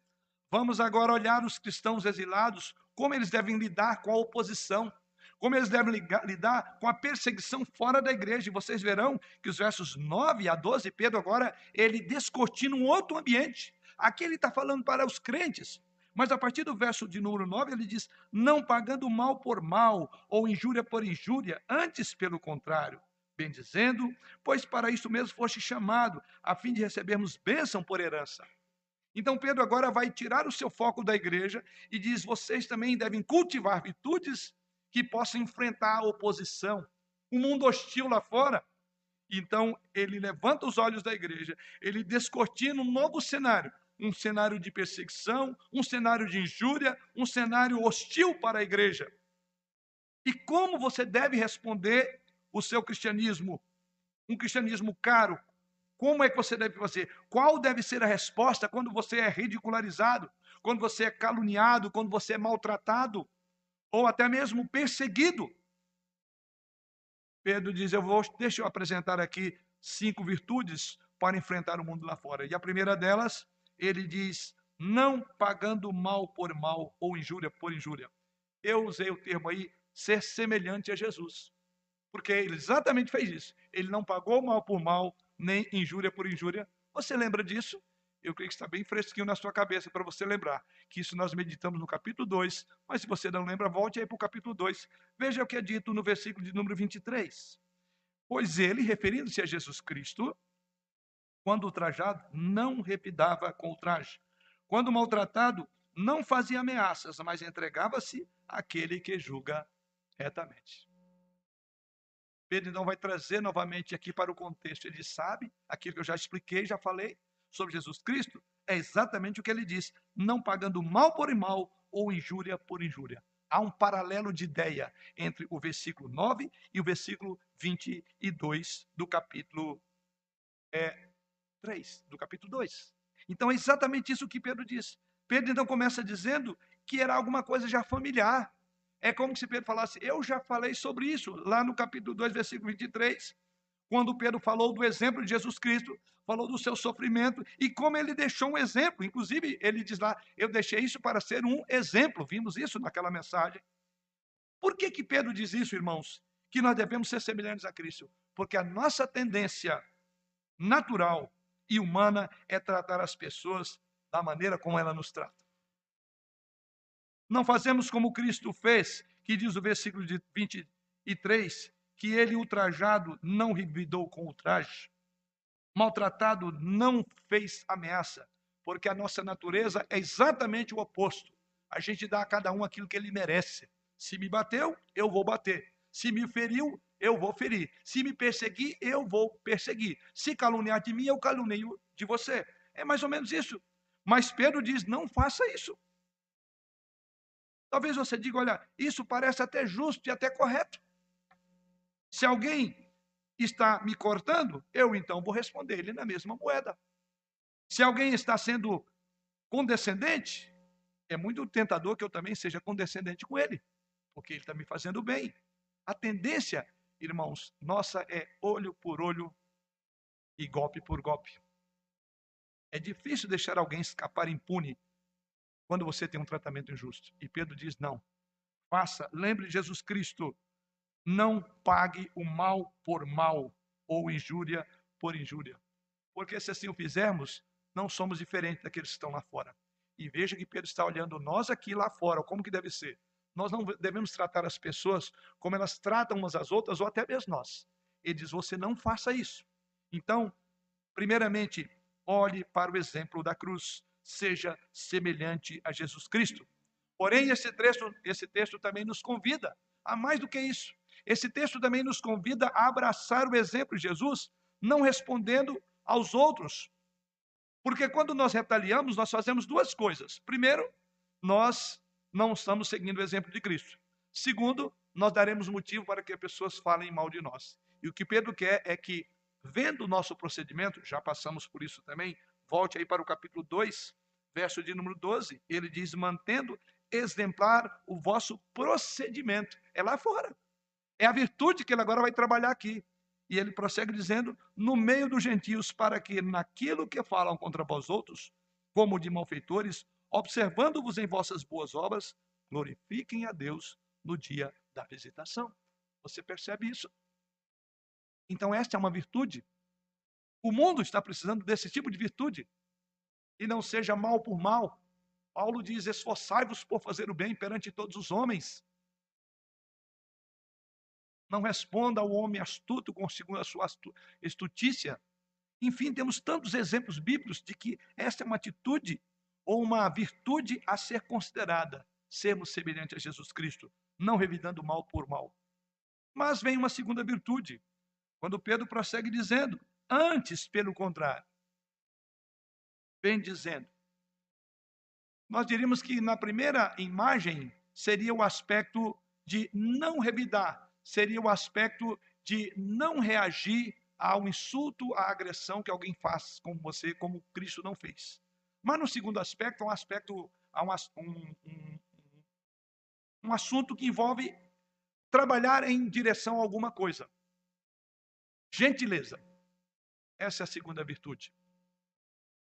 vamos agora olhar os cristãos exilados, como eles devem lidar com a oposição, como eles devem lidar com a perseguição fora da igreja. E vocês verão que os versos 9 a 12, Pedro agora, ele descortina um outro ambiente. Aqui ele está falando para os crentes, mas a partir do verso de número 9, ele diz: não pagando mal por mal, ou injúria por injúria, antes pelo contrário bendizendo, pois para isso mesmo foste chamado, a fim de recebermos bênção por herança. Então Pedro agora vai tirar o seu foco da igreja e diz: vocês também devem cultivar virtudes que possam enfrentar a oposição, o mundo hostil lá fora. Então ele levanta os olhos da igreja, ele descortina um novo cenário, um cenário de perseguição, um cenário de injúria, um cenário hostil para a igreja. E como você deve responder o seu cristianismo, um cristianismo caro, como é que você deve fazer? Qual deve ser a resposta quando você é ridicularizado? quando você é caluniado, quando você é maltratado, ou até mesmo perseguido. Pedro diz: Eu vou, deixa eu apresentar aqui cinco virtudes para enfrentar o mundo lá fora. E a primeira delas, ele diz: não pagando mal por mal ou injúria por injúria. Eu usei o termo aí, ser semelhante a Jesus. Porque ele exatamente fez isso. Ele não pagou mal por mal, nem injúria por injúria. Você lembra disso? Eu creio que está bem fresquinho na sua cabeça para você lembrar que isso nós meditamos no capítulo 2, mas se você não lembra, volte aí para o capítulo 2. Veja o que é dito no versículo de número 23. Pois ele, referindo-se a Jesus Cristo, quando ultrajado, não repidava com o traje. Quando maltratado, não fazia ameaças, mas entregava-se àquele que julga retamente. Pedro então vai trazer novamente aqui para o contexto. Ele sabe aquilo que eu já expliquei, já falei sobre Jesus Cristo. É exatamente o que ele diz: não pagando mal por mal ou injúria por injúria. Há um paralelo de ideia entre o versículo 9 e o versículo 22 do capítulo é, 3, do capítulo 2. Então é exatamente isso que Pedro diz. Pedro então começa dizendo que era alguma coisa já familiar. É como se Pedro falasse: Eu já falei sobre isso lá no capítulo 2, versículo 23, quando Pedro falou do exemplo de Jesus Cristo, falou do seu sofrimento e como ele deixou um exemplo. Inclusive, ele diz lá: Eu deixei isso para ser um exemplo. Vimos isso naquela mensagem. Por que, que Pedro diz isso, irmãos? Que nós devemos ser semelhantes a Cristo? Porque a nossa tendência natural e humana é tratar as pessoas da maneira como ela nos trata. Não fazemos como Cristo fez, que diz o versículo de 23, que ele ultrajado não revidou com ultraje, maltratado não fez ameaça, porque a nossa natureza é exatamente o oposto. A gente dá a cada um aquilo que ele merece. Se me bateu, eu vou bater. Se me feriu, eu vou ferir. Se me perseguir, eu vou perseguir. Se caluniar de mim, eu calunio de você. É mais ou menos isso. Mas Pedro diz: não faça isso. Talvez você diga: olha, isso parece até justo e até correto. Se alguém está me cortando, eu então vou responder ele na mesma moeda. Se alguém está sendo condescendente, é muito tentador que eu também seja condescendente com ele, porque ele está me fazendo bem. A tendência irmãos, nossa é olho por olho e golpe por golpe. É difícil deixar alguém escapar impune quando você tem um tratamento injusto. E Pedro diz: não. Faça, lembre de Jesus Cristo. Não pague o mal por mal ou injúria por injúria. Porque se assim o fizermos, não somos diferentes daqueles que estão lá fora. E veja que Pedro está olhando nós aqui lá fora, como que deve ser. Nós não devemos tratar as pessoas como elas tratam umas às outras, ou até mesmo nós. Ele diz: você não faça isso. Então, primeiramente, olhe para o exemplo da cruz. Seja semelhante a Jesus Cristo. Porém, esse texto, esse texto também nos convida a mais do que isso. Esse texto também nos convida a abraçar o exemplo de Jesus, não respondendo aos outros. Porque quando nós retaliamos, nós fazemos duas coisas. Primeiro, nós não estamos seguindo o exemplo de Cristo. Segundo, nós daremos motivo para que pessoas falem mal de nós. E o que Pedro quer é que, vendo o nosso procedimento, já passamos por isso também, volte aí para o capítulo 2, verso de número 12, ele diz: mantendo exemplar o vosso procedimento. É lá fora. É a virtude que ele agora vai trabalhar aqui. E ele prossegue dizendo: no meio dos gentios, para que naquilo que falam contra vós outros, como de malfeitores, observando-vos em vossas boas obras, glorifiquem a Deus no dia da visitação. Você percebe isso? Então, esta é uma virtude. O mundo está precisando desse tipo de virtude. E não seja mal por mal. Paulo diz: esforçai-vos por fazer o bem perante todos os homens. Não responda ao homem astuto com a sua estutícia. Enfim, temos tantos exemplos bíblicos de que esta é uma atitude ou uma virtude a ser considerada, sermos semelhantes a Jesus Cristo, não revidando mal por mal. Mas vem uma segunda virtude, quando Pedro prossegue dizendo: antes, pelo contrário, vem dizendo. Nós diríamos que na primeira imagem seria o aspecto de não revidar, seria o aspecto de não reagir ao insulto, à agressão que alguém faz com você, como Cristo não fez. Mas no segundo aspecto, é um aspecto um, um, um, um assunto que envolve trabalhar em direção a alguma coisa. Gentileza. Essa é a segunda virtude.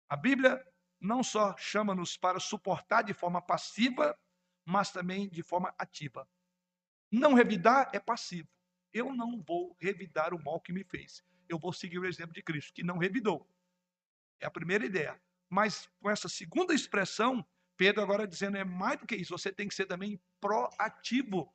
A Bíblia não só chama-nos para suportar de forma passiva, mas também de forma ativa. Não revidar é passivo. Eu não vou revidar o mal que me fez. Eu vou seguir o exemplo de Cristo, que não revidou. É a primeira ideia. Mas com essa segunda expressão, Pedro agora dizendo é mais do que isso. Você tem que ser também proativo.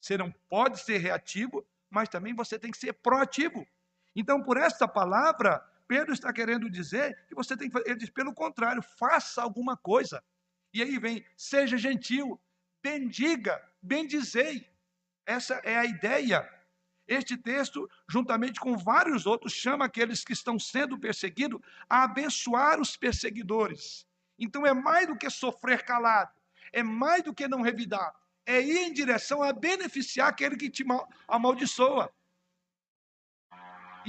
Você não pode ser reativo, mas também você tem que ser proativo. Então, por esta palavra, Pedro está querendo dizer que você tem que fazer. Ele diz, pelo contrário, faça alguma coisa. E aí vem, seja gentil, bendiga, bendizei. Essa é a ideia. Este texto, juntamente com vários outros, chama aqueles que estão sendo perseguidos a abençoar os perseguidores. Então é mais do que sofrer calado, é mais do que não revidar, é ir em direção a beneficiar aquele que te amaldiçoa.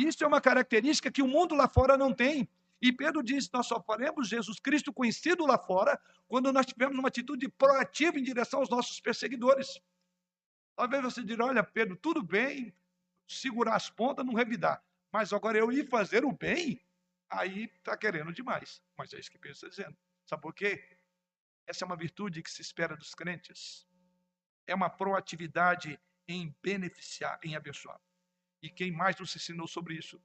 Isso é uma característica que o mundo lá fora não tem. E Pedro diz: nós só faremos Jesus Cristo conhecido lá fora quando nós tivermos uma atitude proativa em direção aos nossos perseguidores. Talvez você dirá: olha, Pedro, tudo bem, segurar as pontas, não revidar. Mas agora eu ir fazer o bem, aí está querendo demais. Mas é isso que Pedro está dizendo. Sabe por quê? Essa é uma virtude que se espera dos crentes. É uma proatividade em beneficiar, em abençoar. E quem mais nos ensinou sobre isso?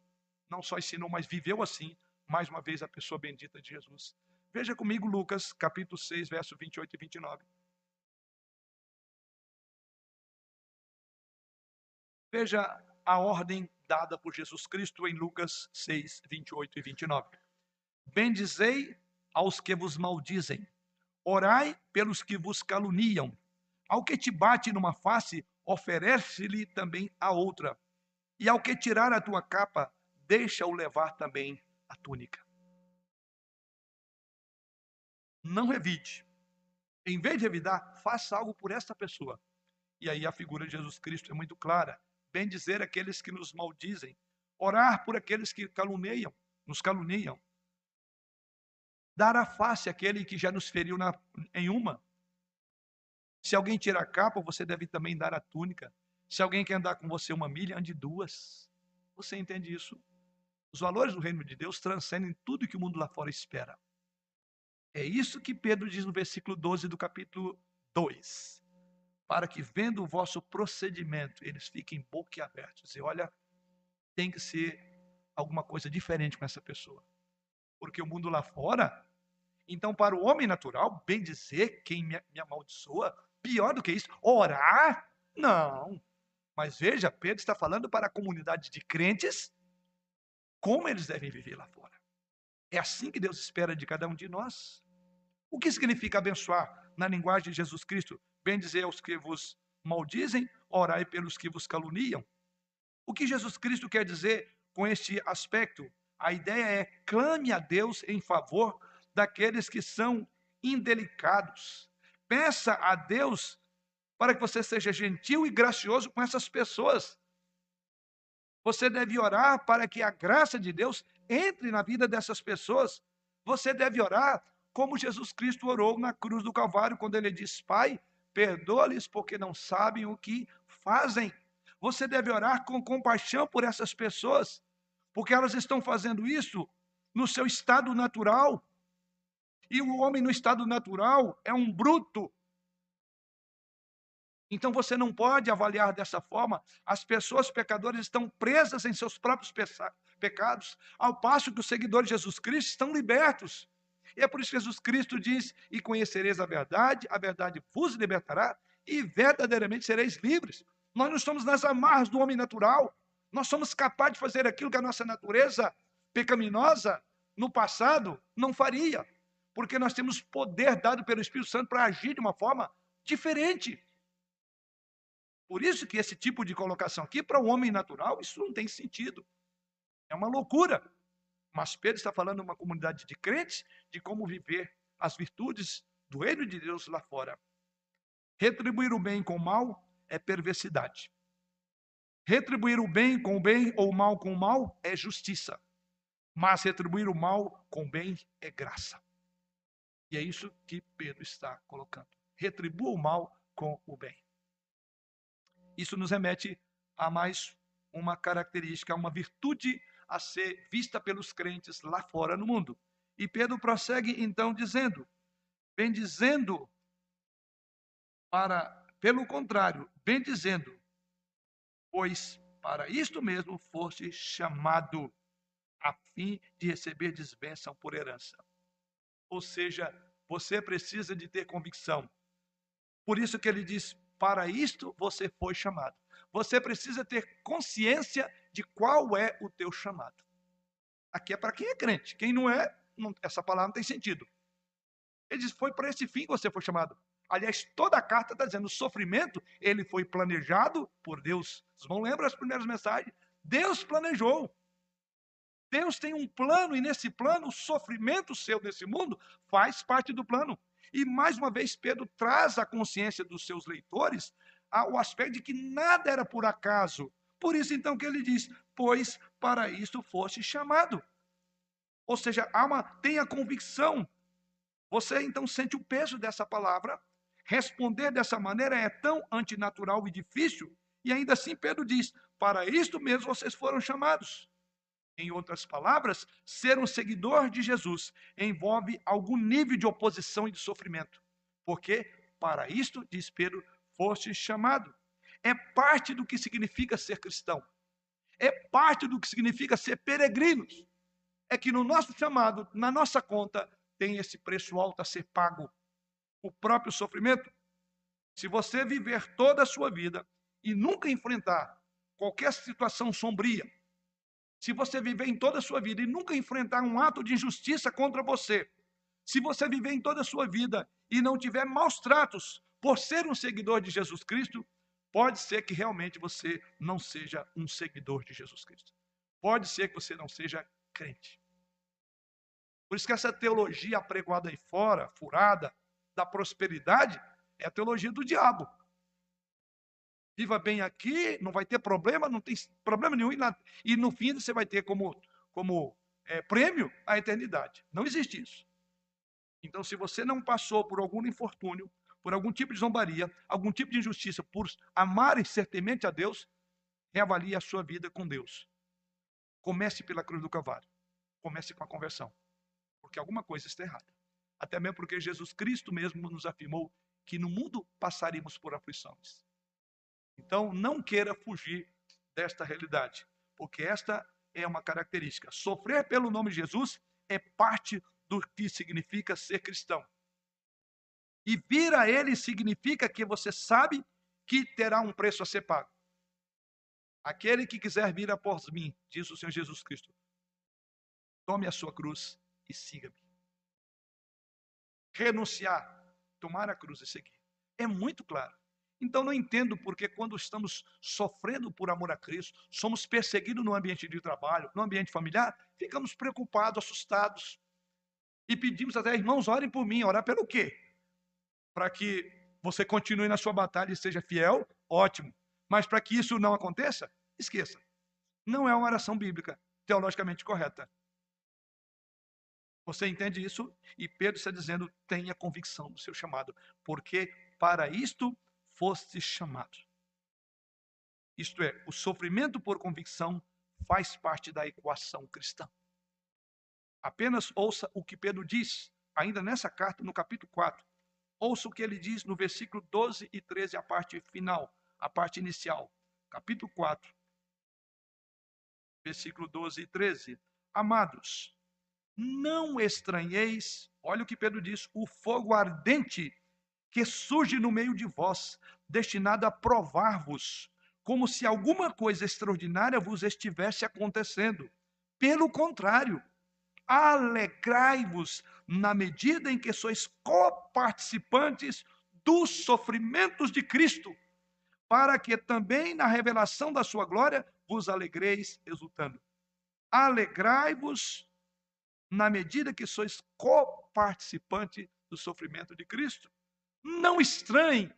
Não só ensinou, mas viveu assim, mais uma vez, a pessoa bendita de Jesus. Veja comigo Lucas, capítulo 6, verso 28 e 29. Veja a ordem dada por Jesus Cristo em Lucas 6, 28 e 29. Bendizei aos que vos maldizem, orai pelos que vos caluniam. Ao que te bate numa face, oferece-lhe também a outra. E ao que tirar a tua capa, deixa-o levar também a túnica. Não revide. Em vez de revidar, faça algo por esta pessoa. E aí a figura de Jesus Cristo é muito clara. Bem dizer aqueles que nos maldizem, orar por aqueles que caluniam, nos caluniam. Dar a face àquele que já nos feriu na, em uma. Se alguém tira a capa, você deve também dar a túnica. Se alguém quer andar com você uma milha, ande duas. Você entende isso? Os valores do reino de Deus transcendem tudo que o mundo lá fora espera. É isso que Pedro diz no versículo 12 do capítulo 2. Para que, vendo o vosso procedimento, eles fiquem boquiabertos. E olha, tem que ser alguma coisa diferente com essa pessoa. Porque o mundo lá fora, então, para o homem natural, bem dizer quem me, me amaldiçoa, pior do que isso, orar? Não. Mas veja, Pedro está falando para a comunidade de crentes como eles devem viver lá fora. É assim que Deus espera de cada um de nós. O que significa abençoar na linguagem de Jesus Cristo? Bem dizer aos que vos maldizem, orai pelos que vos caluniam. O que Jesus Cristo quer dizer com este aspecto? A ideia é clame a Deus em favor daqueles que são indelicados. Peça a Deus para que você seja gentil e gracioso com essas pessoas você deve orar para que a graça de Deus entre na vida dessas pessoas. Você deve orar como Jesus Cristo orou na cruz do Calvário, quando ele diz: Pai, perdoa-lhes porque não sabem o que fazem. Você deve orar com compaixão por essas pessoas, porque elas estão fazendo isso no seu estado natural. E o homem no estado natural é um bruto, então você não pode avaliar dessa forma. As pessoas pecadoras estão presas em seus próprios pecados, ao passo que os seguidores de Jesus Cristo estão libertos. E é por isso que Jesus Cristo diz: E conhecereis a verdade, a verdade vos libertará, e verdadeiramente sereis livres. Nós não estamos nas amarras do homem natural. Nós somos capazes de fazer aquilo que a nossa natureza pecaminosa no passado não faria, porque nós temos poder dado pelo Espírito Santo para agir de uma forma diferente. Por isso que esse tipo de colocação aqui, para o homem natural, isso não tem sentido. É uma loucura. Mas Pedro está falando uma comunidade de crentes de como viver as virtudes do reino de Deus lá fora. Retribuir o bem com o mal é perversidade. Retribuir o bem com o bem ou o mal com o mal é justiça. Mas retribuir o mal com o bem é graça. E é isso que Pedro está colocando. Retribua o mal com o bem. Isso nos remete a mais uma característica, uma virtude a ser vista pelos crentes lá fora no mundo. E Pedro prossegue então dizendo: bem dizendo para, pelo contrário, bem dizendo, pois para isto mesmo foste chamado, a fim de receber desbênção por herança. Ou seja, você precisa de ter convicção. Por isso que ele diz: para isto você foi chamado. Você precisa ter consciência de qual é o teu chamado. Aqui é para quem é crente. Quem não é, não, essa palavra não tem sentido. Ele diz: foi para esse fim que você foi chamado. Aliás, toda a carta está dizendo: o sofrimento, ele foi planejado por Deus. Vocês vão lembrar as primeiras mensagens? Deus planejou. Deus tem um plano, e nesse plano, o sofrimento seu nesse mundo faz parte do plano. E mais uma vez, Pedro traz à consciência dos seus leitores o aspecto de que nada era por acaso. Por isso, então, que ele diz: Pois para isto foste chamado. Ou seja, há uma, tem a convicção. Você então sente o peso dessa palavra Responder dessa maneira é tão antinatural e difícil, e ainda assim Pedro diz: para isto mesmo vocês foram chamados. Em outras palavras, ser um seguidor de Jesus envolve algum nível de oposição e de sofrimento. Porque para isto, diz Pedro, foste chamado. É parte do que significa ser cristão. É parte do que significa ser peregrinos. É que no nosso chamado, na nossa conta, tem esse preço alto a ser pago o próprio sofrimento. Se você viver toda a sua vida e nunca enfrentar qualquer situação sombria, se você viver em toda a sua vida e nunca enfrentar um ato de injustiça contra você, se você viver em toda a sua vida e não tiver maus tratos por ser um seguidor de Jesus Cristo, pode ser que realmente você não seja um seguidor de Jesus Cristo. Pode ser que você não seja crente. Por isso que essa teologia apregoada aí fora, furada, da prosperidade é a teologia do diabo. Viva bem aqui, não vai ter problema, não tem problema nenhum, e, na, e no fim você vai ter como, como é, prêmio a eternidade. Não existe isso. Então, se você não passou por algum infortúnio, por algum tipo de zombaria, algum tipo de injustiça, por amar e ser temente a Deus, reavalie a sua vida com Deus. Comece pela cruz do Calvário. Comece com a conversão. Porque alguma coisa está errada até mesmo porque Jesus Cristo mesmo nos afirmou que no mundo passaríamos por aflições. Então, não queira fugir desta realidade, porque esta é uma característica. Sofrer pelo nome de Jesus é parte do que significa ser cristão. E vir a Ele significa que você sabe que terá um preço a ser pago. Aquele que quiser vir após mim, diz o Senhor Jesus Cristo, tome a sua cruz e siga-me renunciar, tomar a cruz e seguir. É muito claro. Então não entendo porque quando estamos sofrendo por amor a Cristo, somos perseguidos no ambiente de trabalho, no ambiente familiar, ficamos preocupados, assustados. E pedimos até, irmãos, orem por mim. Orar pelo quê? Para que você continue na sua batalha e seja fiel? Ótimo. Mas para que isso não aconteça, esqueça. Não é uma oração bíblica, teologicamente correta. Você entende isso? E Pedro está dizendo: tenha convicção do seu chamado, porque para isto foste chamado. Isto é, o sofrimento por convicção faz parte da equação cristã. Apenas ouça o que Pedro diz, ainda nessa carta, no capítulo 4. Ouça o que ele diz no versículo 12 e 13, a parte final, a parte inicial. Capítulo 4, versículo 12 e 13. Amados, não estranheis, olha o que Pedro diz, o fogo ardente que surge no meio de vós, destinado a provar-vos, como se alguma coisa extraordinária vos estivesse acontecendo. Pelo contrário, alegrai-vos na medida em que sois coparticipantes dos sofrimentos de Cristo, para que também na revelação da sua glória vos alegreis exultando. Alegrai-vos na medida que sois coparticipante do sofrimento de Cristo. Não estranhe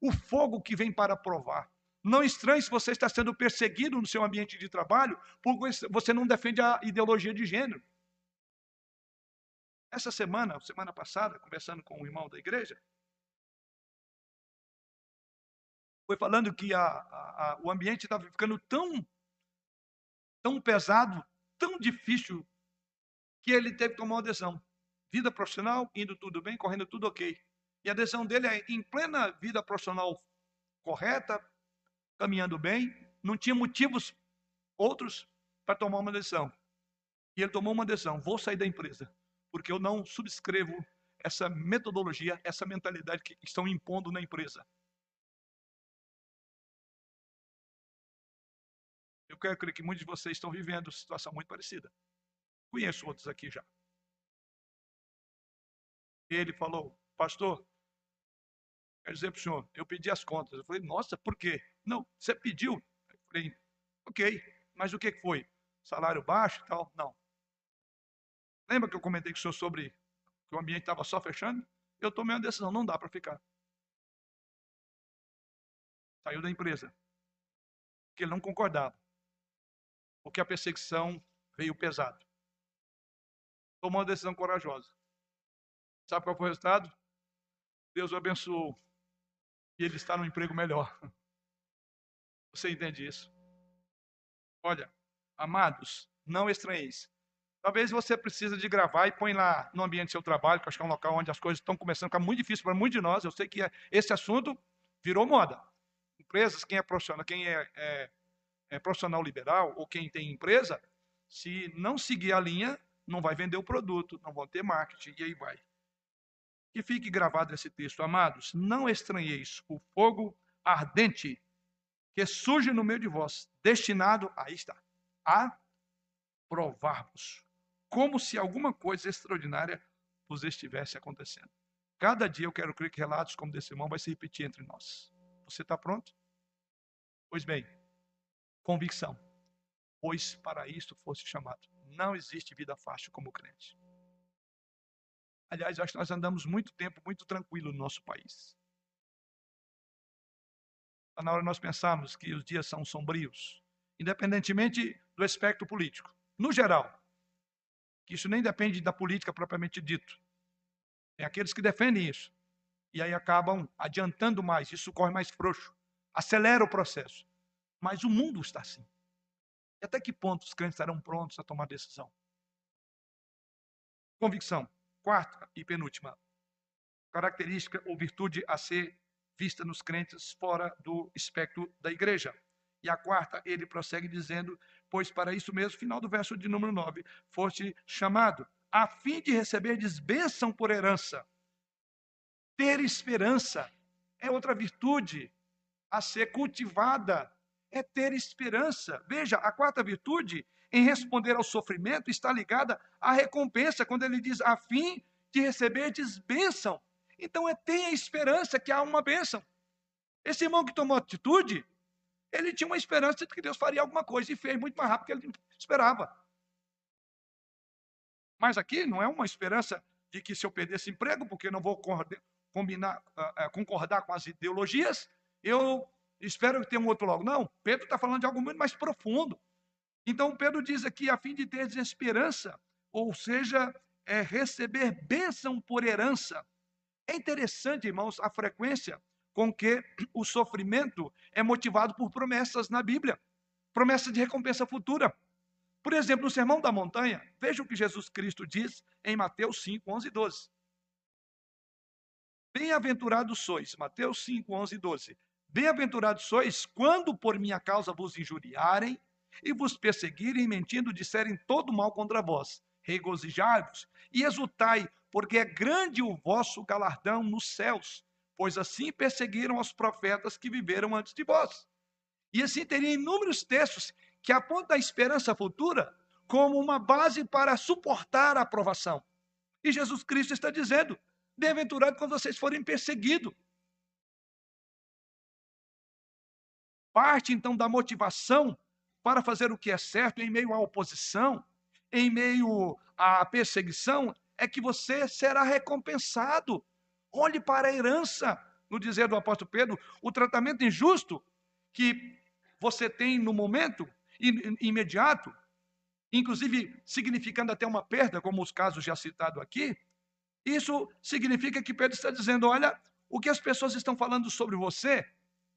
o fogo que vem para provar. Não estranhe se você está sendo perseguido no seu ambiente de trabalho porque você não defende a ideologia de gênero. essa semana, semana passada, conversando com um irmão da igreja, foi falando que a, a, a, o ambiente estava ficando tão, tão pesado, tão difícil, que ele teve que tomar uma decisão. Vida profissional, indo tudo bem, correndo tudo ok. E a decisão dele é, em plena vida profissional correta, caminhando bem, não tinha motivos outros para tomar uma decisão. E ele tomou uma decisão: vou sair da empresa, porque eu não subscrevo essa metodologia, essa mentalidade que estão impondo na empresa. Eu quero crer que muitos de vocês estão vivendo situação muito parecida. Conheço outros aqui já. Ele falou, pastor, quero dizer para o senhor, eu pedi as contas. Eu falei, nossa, por quê? Não, você pediu. Eu falei, ok, mas o que foi? Salário baixo e tal? Não. Lembra que eu comentei com o senhor sobre que o ambiente estava só fechando? Eu tomei uma decisão, não dá para ficar. Saiu da empresa. Porque ele não concordava. Porque a perseguição veio pesado. Tomou uma decisão corajosa. Sabe qual foi o resultado? Deus o abençoou. E ele está num emprego melhor. Você entende isso? Olha, amados, não estranheis. Talvez você precise de gravar e põe lá no ambiente do seu trabalho, que acho que é um local onde as coisas estão começando a ficar muito difíceis para muitos de nós. Eu sei que esse assunto virou moda. Empresas, quem é profissional, quem é, é, é profissional liberal ou quem tem empresa, se não seguir a linha, não vai vender o produto, não vão ter marketing e aí vai. Que fique gravado esse texto, amados. Não estranheis o fogo ardente que surge no meio de vós, destinado, aí está, a provar-vos como se alguma coisa extraordinária vos estivesse acontecendo. Cada dia eu quero crer que relatos como desse irmão vai se repetir entre nós. Você está pronto? Pois bem, convicção. Pois para isto fosse chamado. Não existe vida fácil como crente. Aliás, acho que nós andamos muito tempo muito tranquilo no nosso país. Está na hora de nós pensarmos que os dias são sombrios, independentemente do espectro político. No geral, que isso nem depende da política propriamente dito. Tem aqueles que defendem isso. E aí acabam adiantando mais, isso corre mais frouxo, acelera o processo. Mas o mundo está assim. E até que ponto os crentes estarão prontos a tomar decisão? Convicção. Quarta e penúltima. Característica ou virtude a ser vista nos crentes fora do espectro da igreja. E a quarta, ele prossegue dizendo: Pois para isso mesmo, final do verso de número 9, foste chamado, a fim de receber bênção por herança. Ter esperança é outra virtude a ser cultivada, é ter esperança. Veja, a quarta virtude, em responder ao sofrimento, está ligada à recompensa, quando ele diz, a fim de receber bênção. Então, é ter a esperança que há uma bênção. Esse irmão que tomou atitude, ele tinha uma esperança de que Deus faria alguma coisa e fez muito mais rápido do que ele esperava. Mas aqui não é uma esperança de que se eu perdesse emprego, porque não vou combinar, uh, uh, concordar com as ideologias, eu espero que tenha um outro logo. Não, Pedro está falando de algo muito mais profundo. Então Pedro diz aqui, a fim de ter esperança, ou seja, é receber bênção por herança. É interessante, irmãos, a frequência com que o sofrimento é motivado por promessas na Bíblia, promessa de recompensa futura. Por exemplo, no Sermão da Montanha, veja o que Jesus Cristo diz em Mateus 5, 11 e 12. Bem-aventurados sois, Mateus 5, 11 e 12. Bem-aventurados sois quando por minha causa vos injuriarem e vos perseguirem, mentindo, disserem todo mal contra vós. Regozijai-vos e exultai, porque é grande o vosso galardão nos céus pois assim perseguiram os profetas que viveram antes de vós. E assim teria inúmeros textos que apontam a esperança futura como uma base para suportar a aprovação. E Jesus Cristo está dizendo: bem-aventurado quando vocês forem perseguidos. Parte então da motivação para fazer o que é certo em meio à oposição, em meio à perseguição, é que você será recompensado. Olhe para a herança, no dizer do apóstolo Pedro, o tratamento injusto que você tem no momento imediato, inclusive significando até uma perda, como os casos já citados aqui, isso significa que Pedro está dizendo: olha, o que as pessoas estão falando sobre você,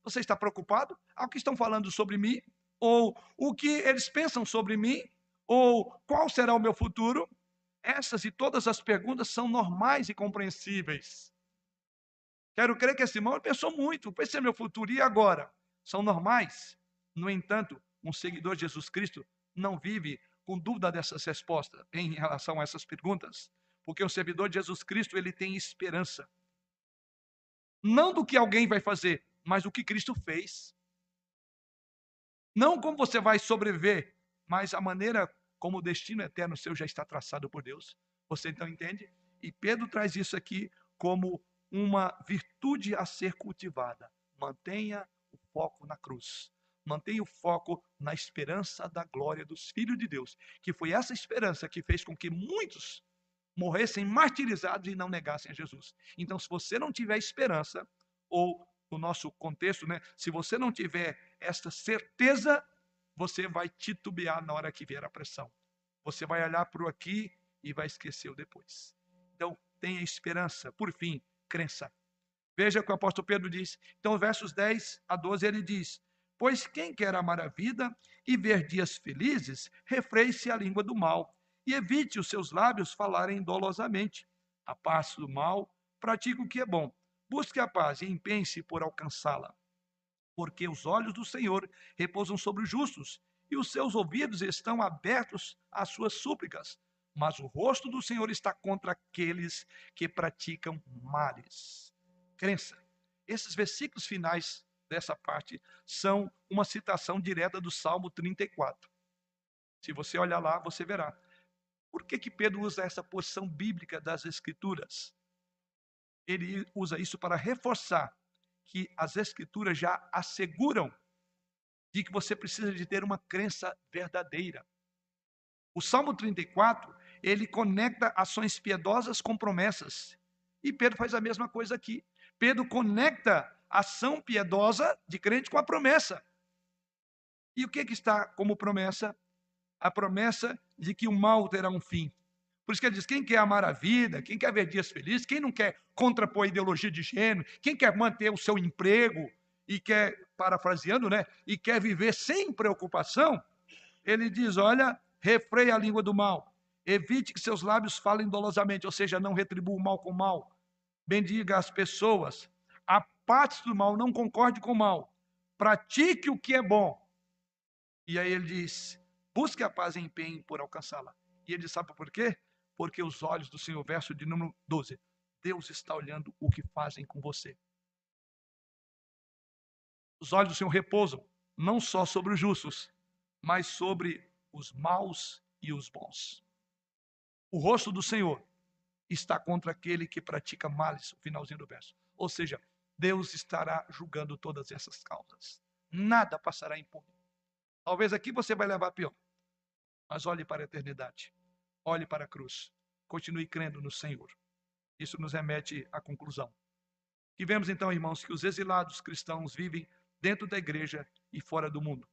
você está preocupado? O que estão falando sobre mim? Ou o que eles pensam sobre mim? Ou qual será o meu futuro? Essas e todas as perguntas são normais e compreensíveis. Quero crer que esse irmão pensou muito. Esse é meu futuro. E agora? São normais. No entanto, um seguidor de Jesus Cristo não vive com dúvida dessas respostas em relação a essas perguntas, porque o servidor de Jesus Cristo ele tem esperança. Não do que alguém vai fazer, mas do que Cristo fez. Não como você vai sobreviver, mas a maneira como o destino eterno seu já está traçado por Deus. Você então entende? E Pedro traz isso aqui como uma virtude a ser cultivada. Mantenha o foco na cruz. Mantenha o foco na esperança da glória dos filhos de Deus, que foi essa esperança que fez com que muitos morressem martirizados e não negassem a Jesus. Então, se você não tiver esperança, ou no nosso contexto, né, se você não tiver esta certeza, você vai titubear na hora que vier a pressão. Você vai olhar para o aqui e vai esquecer o depois. Então, tenha esperança. Por fim, crença. Veja o que o apóstolo Pedro diz. Então, versos 10 a 12, ele diz: Pois quem quer amar a vida e ver dias felizes, refreie-se a língua do mal e evite os seus lábios falarem dolosamente. A paz do mal, pratique o que é bom. Busque a paz e empenhe-se por alcançá-la. Porque os olhos do Senhor repousam sobre os justos e os seus ouvidos estão abertos às suas súplicas. Mas o rosto do Senhor está contra aqueles que praticam males. Crença. Esses versículos finais dessa parte são uma citação direta do Salmo 34. Se você olhar lá, você verá. Por que, que Pedro usa essa porção bíblica das Escrituras? Ele usa isso para reforçar que as Escrituras já asseguram de que você precisa de ter uma crença verdadeira. O Salmo 34, ele conecta ações piedosas com promessas. E Pedro faz a mesma coisa aqui. Pedro conecta ação piedosa de crente com a promessa. E o que, que está como promessa? A promessa de que o mal terá um fim. Por isso que ele diz: quem quer amar a vida, quem quer ver dias felizes, quem não quer contrapor a ideologia de gênero, quem quer manter o seu emprego e quer, parafraseando, né, e quer viver sem preocupação, ele diz: olha, refreia a língua do mal, evite que seus lábios falem dolosamente, ou seja, não retribua o mal com o mal, bendiga as pessoas, parte do mal, não concorde com o mal. Pratique o que é bom. E aí ele diz: busque a paz e empenhe por alcançá-la. E ele sabe por quê? Porque os olhos do Senhor, verso de número 12, Deus está olhando o que fazem com você. Os olhos do Senhor repousam não só sobre os justos, mas sobre os maus e os bons. O rosto do Senhor está contra aquele que pratica males, o finalzinho do verso. Ou seja, Deus estará julgando todas essas causas. Nada passará impune. Talvez aqui você vai levar pior. Mas olhe para a eternidade. Olhe para a cruz. Continue crendo no Senhor. Isso nos remete à conclusão. E vemos então, irmãos, que os exilados cristãos vivem dentro da igreja e fora do mundo.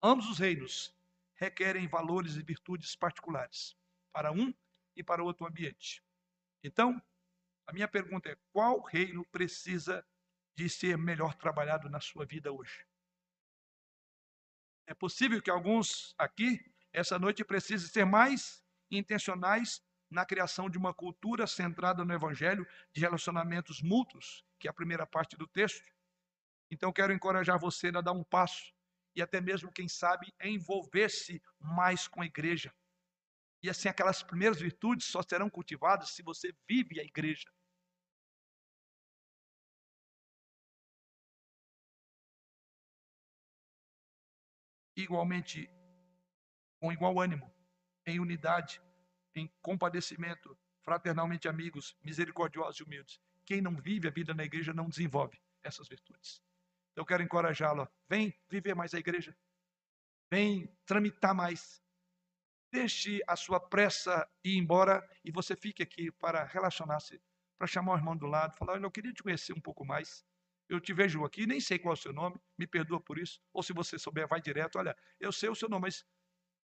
Ambos os reinos requerem valores e virtudes particulares para um e para outro ambiente. Então, a minha pergunta é: qual reino precisa de ser melhor trabalhado na sua vida hoje. É possível que alguns aqui, essa noite, precisem ser mais intencionais na criação de uma cultura centrada no Evangelho de relacionamentos mútuos, que é a primeira parte do texto. Então, quero encorajar você a dar um passo e até mesmo, quem sabe, envolver-se mais com a igreja. E assim, aquelas primeiras virtudes só serão cultivadas se você vive a igreja. igualmente, com igual ânimo, em unidade, em compadecimento, fraternalmente amigos, misericordiosos e humildes. Quem não vive a vida na igreja não desenvolve essas virtudes. Eu quero encorajá-lo. Vem viver mais a igreja. Vem tramitar mais. Deixe a sua pressa ir embora e você fique aqui para relacionar-se, para chamar o irmão do lado, falar: Olha, eu queria te conhecer um pouco mais eu te vejo aqui, nem sei qual é o seu nome, me perdoa por isso. Ou se você souber, vai direto. Olha, eu sei o seu nome, mas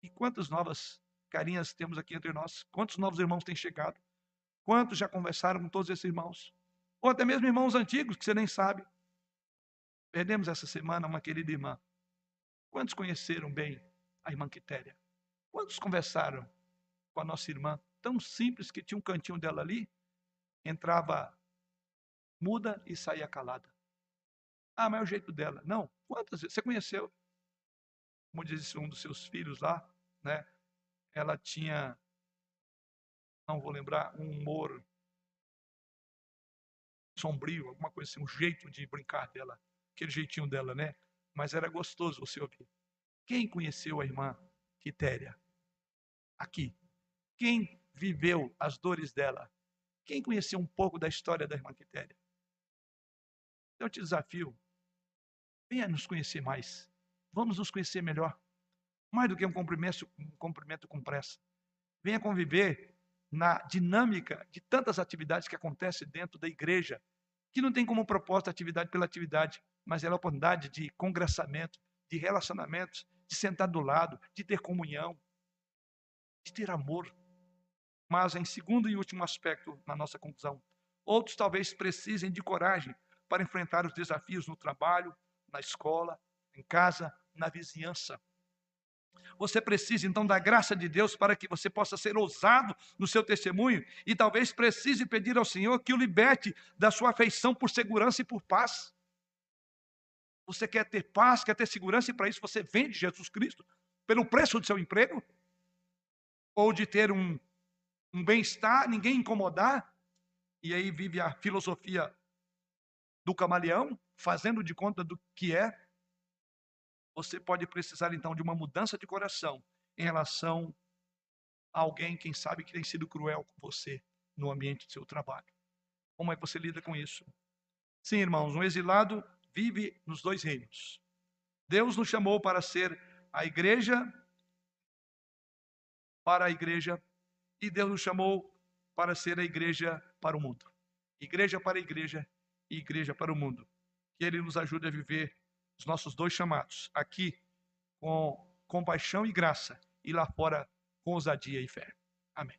e quantas novas carinhas temos aqui entre nós? Quantos novos irmãos têm chegado? Quantos já conversaram com todos esses irmãos? Ou até mesmo irmãos antigos que você nem sabe. Perdemos essa semana uma querida irmã. Quantos conheceram bem a irmã Quitéria? Quantos conversaram com a nossa irmã, tão simples que tinha um cantinho dela ali, entrava muda e saía calada. Ah, mas é o jeito dela. Não, quantas vezes? Você conheceu? Como disse um dos seus filhos lá, né? Ela tinha, não vou lembrar, um humor sombrio, alguma coisa assim, um jeito de brincar dela, aquele jeitinho dela, né? Mas era gostoso você ouvir. Quem conheceu a irmã Quitéria? Aqui. Quem viveu as dores dela? Quem conheceu um pouco da história da irmã Quitéria? Eu te desafio. Venha nos conhecer mais. Vamos nos conhecer melhor. Mais do que um cumprimento, um cumprimento com pressa. Venha conviver na dinâmica de tantas atividades que acontecem dentro da igreja, que não tem como proposta atividade pela atividade, mas é a oportunidade de congressamento, de relacionamentos, de sentar do lado, de ter comunhão, de ter amor. Mas, em segundo e último aspecto, na nossa conclusão, outros talvez precisem de coragem para enfrentar os desafios no trabalho, na escola, em casa, na vizinhança. Você precisa então da graça de Deus para que você possa ser ousado no seu testemunho e talvez precise pedir ao Senhor que o liberte da sua afeição por segurança e por paz. Você quer ter paz, quer ter segurança e para isso você vende Jesus Cristo pelo preço do seu emprego? Ou de ter um, um bem-estar, ninguém incomodar? E aí vive a filosofia do camaleão, fazendo de conta do que é, você pode precisar então de uma mudança de coração em relação a alguém, quem sabe, que tem sido cruel com você no ambiente do seu trabalho. Como é que você lida com isso? Sim, irmãos, um exilado vive nos dois reinos. Deus nos chamou para ser a igreja para a igreja e Deus nos chamou para ser a igreja para o mundo. Igreja para a igreja e igreja para o mundo. Que Ele nos ajude a viver os nossos dois chamados, aqui com compaixão e graça, e lá fora com ousadia e fé. Amém.